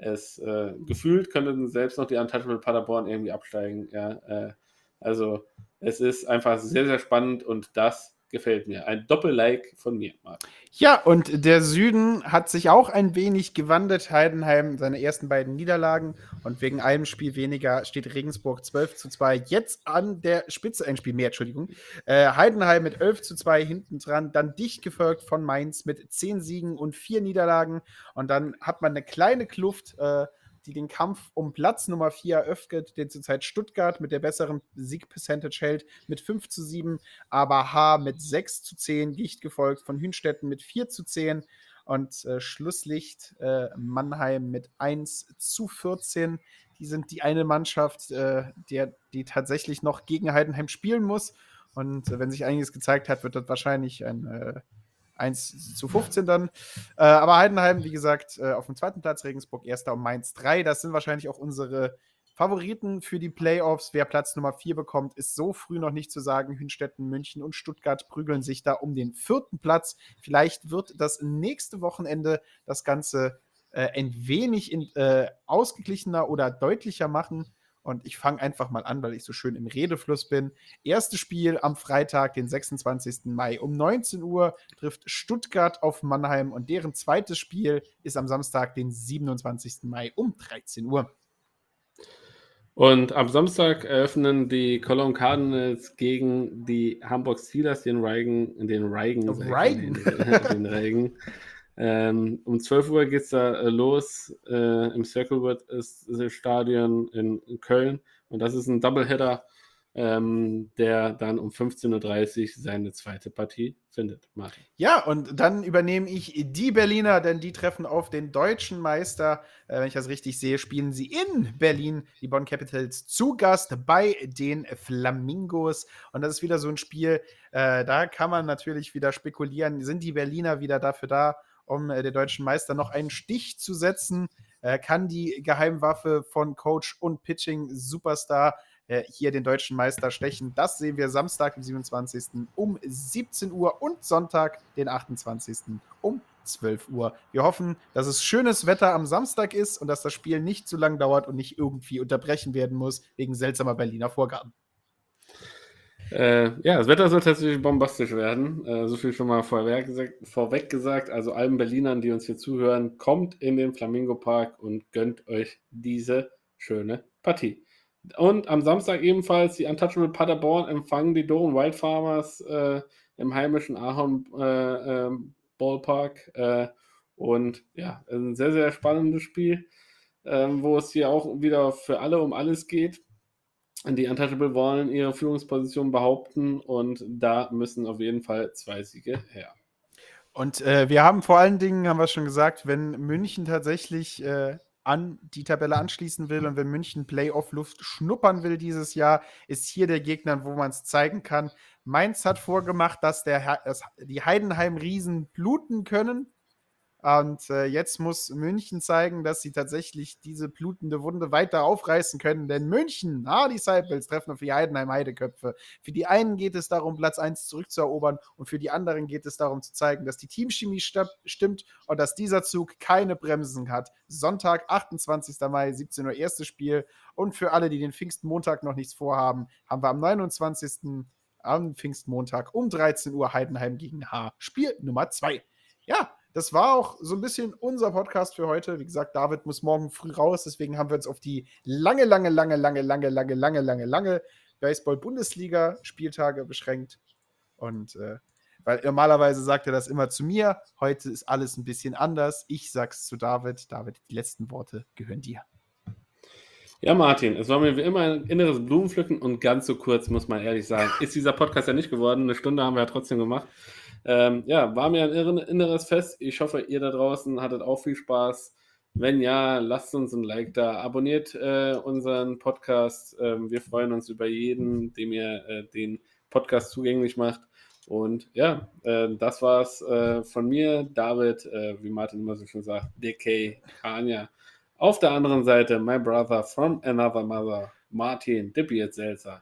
Es äh, gefühlt könnten selbst noch die Untouchable Paderborn irgendwie absteigen. Ja, äh, also es ist einfach sehr, sehr spannend und das gefällt mir. Ein Doppel-Like von mir, Martin. Ja, und der Süden hat sich auch ein wenig gewandelt. Heidenheim seine ersten beiden Niederlagen und wegen einem Spiel weniger steht Regensburg 12 zu 2 jetzt an der Spitze, ein Spiel mehr, Entschuldigung. Äh, Heidenheim mit 11 zu 2 hinten dran, dann dicht gefolgt von Mainz mit 10 Siegen und 4 Niederlagen und dann hat man eine kleine Kluft. Äh, die den Kampf um Platz Nummer 4 eröffnet, den zurzeit Stuttgart mit der besseren Sieg-Percentage hält, mit 5 zu 7, aber H mit 6 zu 10, dicht gefolgt von Hünstetten mit 4 zu 10 und äh, Schlusslicht äh, Mannheim mit 1 zu 14. Die sind die eine Mannschaft, äh, der, die tatsächlich noch gegen Heidenheim spielen muss. Und äh, wenn sich einiges gezeigt hat, wird das wahrscheinlich ein äh, 1 zu 15 dann. Äh, aber Heidenheim, wie gesagt, äh, auf dem zweiten Platz, Regensburg erster und Mainz 3. Das sind wahrscheinlich auch unsere Favoriten für die Playoffs. Wer Platz Nummer 4 bekommt, ist so früh noch nicht zu sagen. Hünstetten, München und Stuttgart prügeln sich da um den vierten Platz. Vielleicht wird das nächste Wochenende das Ganze äh, ein wenig in, äh, ausgeglichener oder deutlicher machen. Und ich fange einfach mal an, weil ich so schön im Redefluss bin. Erstes Spiel am Freitag, den 26. Mai um 19 Uhr trifft Stuttgart auf Mannheim und deren zweites Spiel ist am Samstag, den 27. Mai um 13 Uhr. Und am Samstag eröffnen die Cologne Cardinals gegen die Hamburg Steelers den Reigen, den Reigen, Reigen. Den, den Reigen. Ähm, um 12 Uhr geht es da äh, los äh, im Circlewood Stadion in, in, Köln. Und das ist ein Doubleheader, ähm, der dann um 15.30 Uhr seine zweite Partie findet. Martin. Ja, und dann übernehme ich die Berliner, denn die treffen auf den deutschen Meister. Äh, wenn ich das richtig sehe, spielen sie in Berlin, die Bonn Capitals, zu Gast bei den Flamingos. Und das ist wieder so ein Spiel, äh, da kann man natürlich wieder spekulieren, sind die Berliner wieder dafür da, um äh, den deutschen Meister noch einen Stich zu setzen. Äh, kann die Geheimwaffe von Coach und Pitching Superstar äh, hier den deutschen Meister stechen? Das sehen wir Samstag, dem 27. um 17 Uhr und Sonntag, den 28. um 12 Uhr. Wir hoffen, dass es schönes Wetter am Samstag ist und dass das Spiel nicht zu lang dauert und nicht irgendwie unterbrechen werden muss wegen seltsamer Berliner Vorgaben. Äh, ja, das Wetter soll tatsächlich bombastisch werden. Äh, so viel schon mal vorweg gesagt, vorweg gesagt. Also allen Berlinern, die uns hier zuhören, kommt in den Flamingo Park und gönnt euch diese schöne Partie. Und am Samstag ebenfalls die Untouchable Paderborn empfangen die Doren Wildfarmers äh, im heimischen Ahorn äh, ähm, Ballpark. Äh, und ja, ein sehr, sehr spannendes Spiel, ähm, wo es hier auch wieder für alle um alles geht die Untouchable wollen ihre Führungsposition behaupten und da müssen auf jeden Fall zwei Siege her. Und äh, wir haben vor allen Dingen, haben wir schon gesagt, wenn München tatsächlich äh, an die Tabelle anschließen will und wenn München Playoff-Luft schnuppern will dieses Jahr, ist hier der Gegner, wo man es zeigen kann. Mainz hat vorgemacht, dass, der, dass die Heidenheim-Riesen bluten können. Und äh, jetzt muss München zeigen, dass sie tatsächlich diese blutende Wunde weiter aufreißen können. Denn München, ah, Disciples treffen auf die Heidenheim Heideköpfe. Für die einen geht es darum, Platz 1 zurückzuerobern und für die anderen geht es darum zu zeigen, dass die Teamchemie stimmt und dass dieser Zug keine Bremsen hat. Sonntag, 28. Mai, 17 Uhr, erstes Spiel. Und für alle, die den Pfingstmontag noch nichts vorhaben, haben wir am 29. am Pfingstmontag um 13 Uhr Heidenheim gegen H. Spiel Nummer 2. Ja, das war auch so ein bisschen unser Podcast für heute. Wie gesagt, David muss morgen früh raus, deswegen haben wir uns auf die lange, lange, lange, lange, lange, lange, lange, lange, lange Baseball-Bundesliga-Spieltage beschränkt. Und äh, weil normalerweise sagt er das immer zu mir. Heute ist alles ein bisschen anders. Ich sag's zu David. David, die letzten Worte gehören dir. Ja, Martin, es war mir wie immer ein inneres Blumenpflücken und ganz so kurz, muss man ehrlich sagen. Ist dieser Podcast ja nicht geworden. Eine Stunde haben wir ja trotzdem gemacht. Ähm, ja, war mir ein inneres Fest. Ich hoffe, ihr da draußen hattet auch viel Spaß. Wenn ja, lasst uns ein Like da. Abonniert äh, unseren Podcast. Ähm, wir freuen uns über jeden, dem ihr äh, den Podcast zugänglich macht. Und ja, äh, das war's äh, von mir, David, äh, wie Martin immer so schön sagt, DK, Kanya. Auf der anderen Seite, my brother from another mother, Martin, Dippy Seltzer.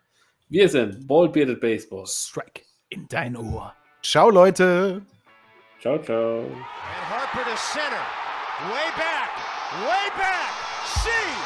Wir sind Bald Bearded Baseball. Strike in dein Ohr. Ciao, Leute. Ciao, ciao. And Harper to center. Way back. Way back. See.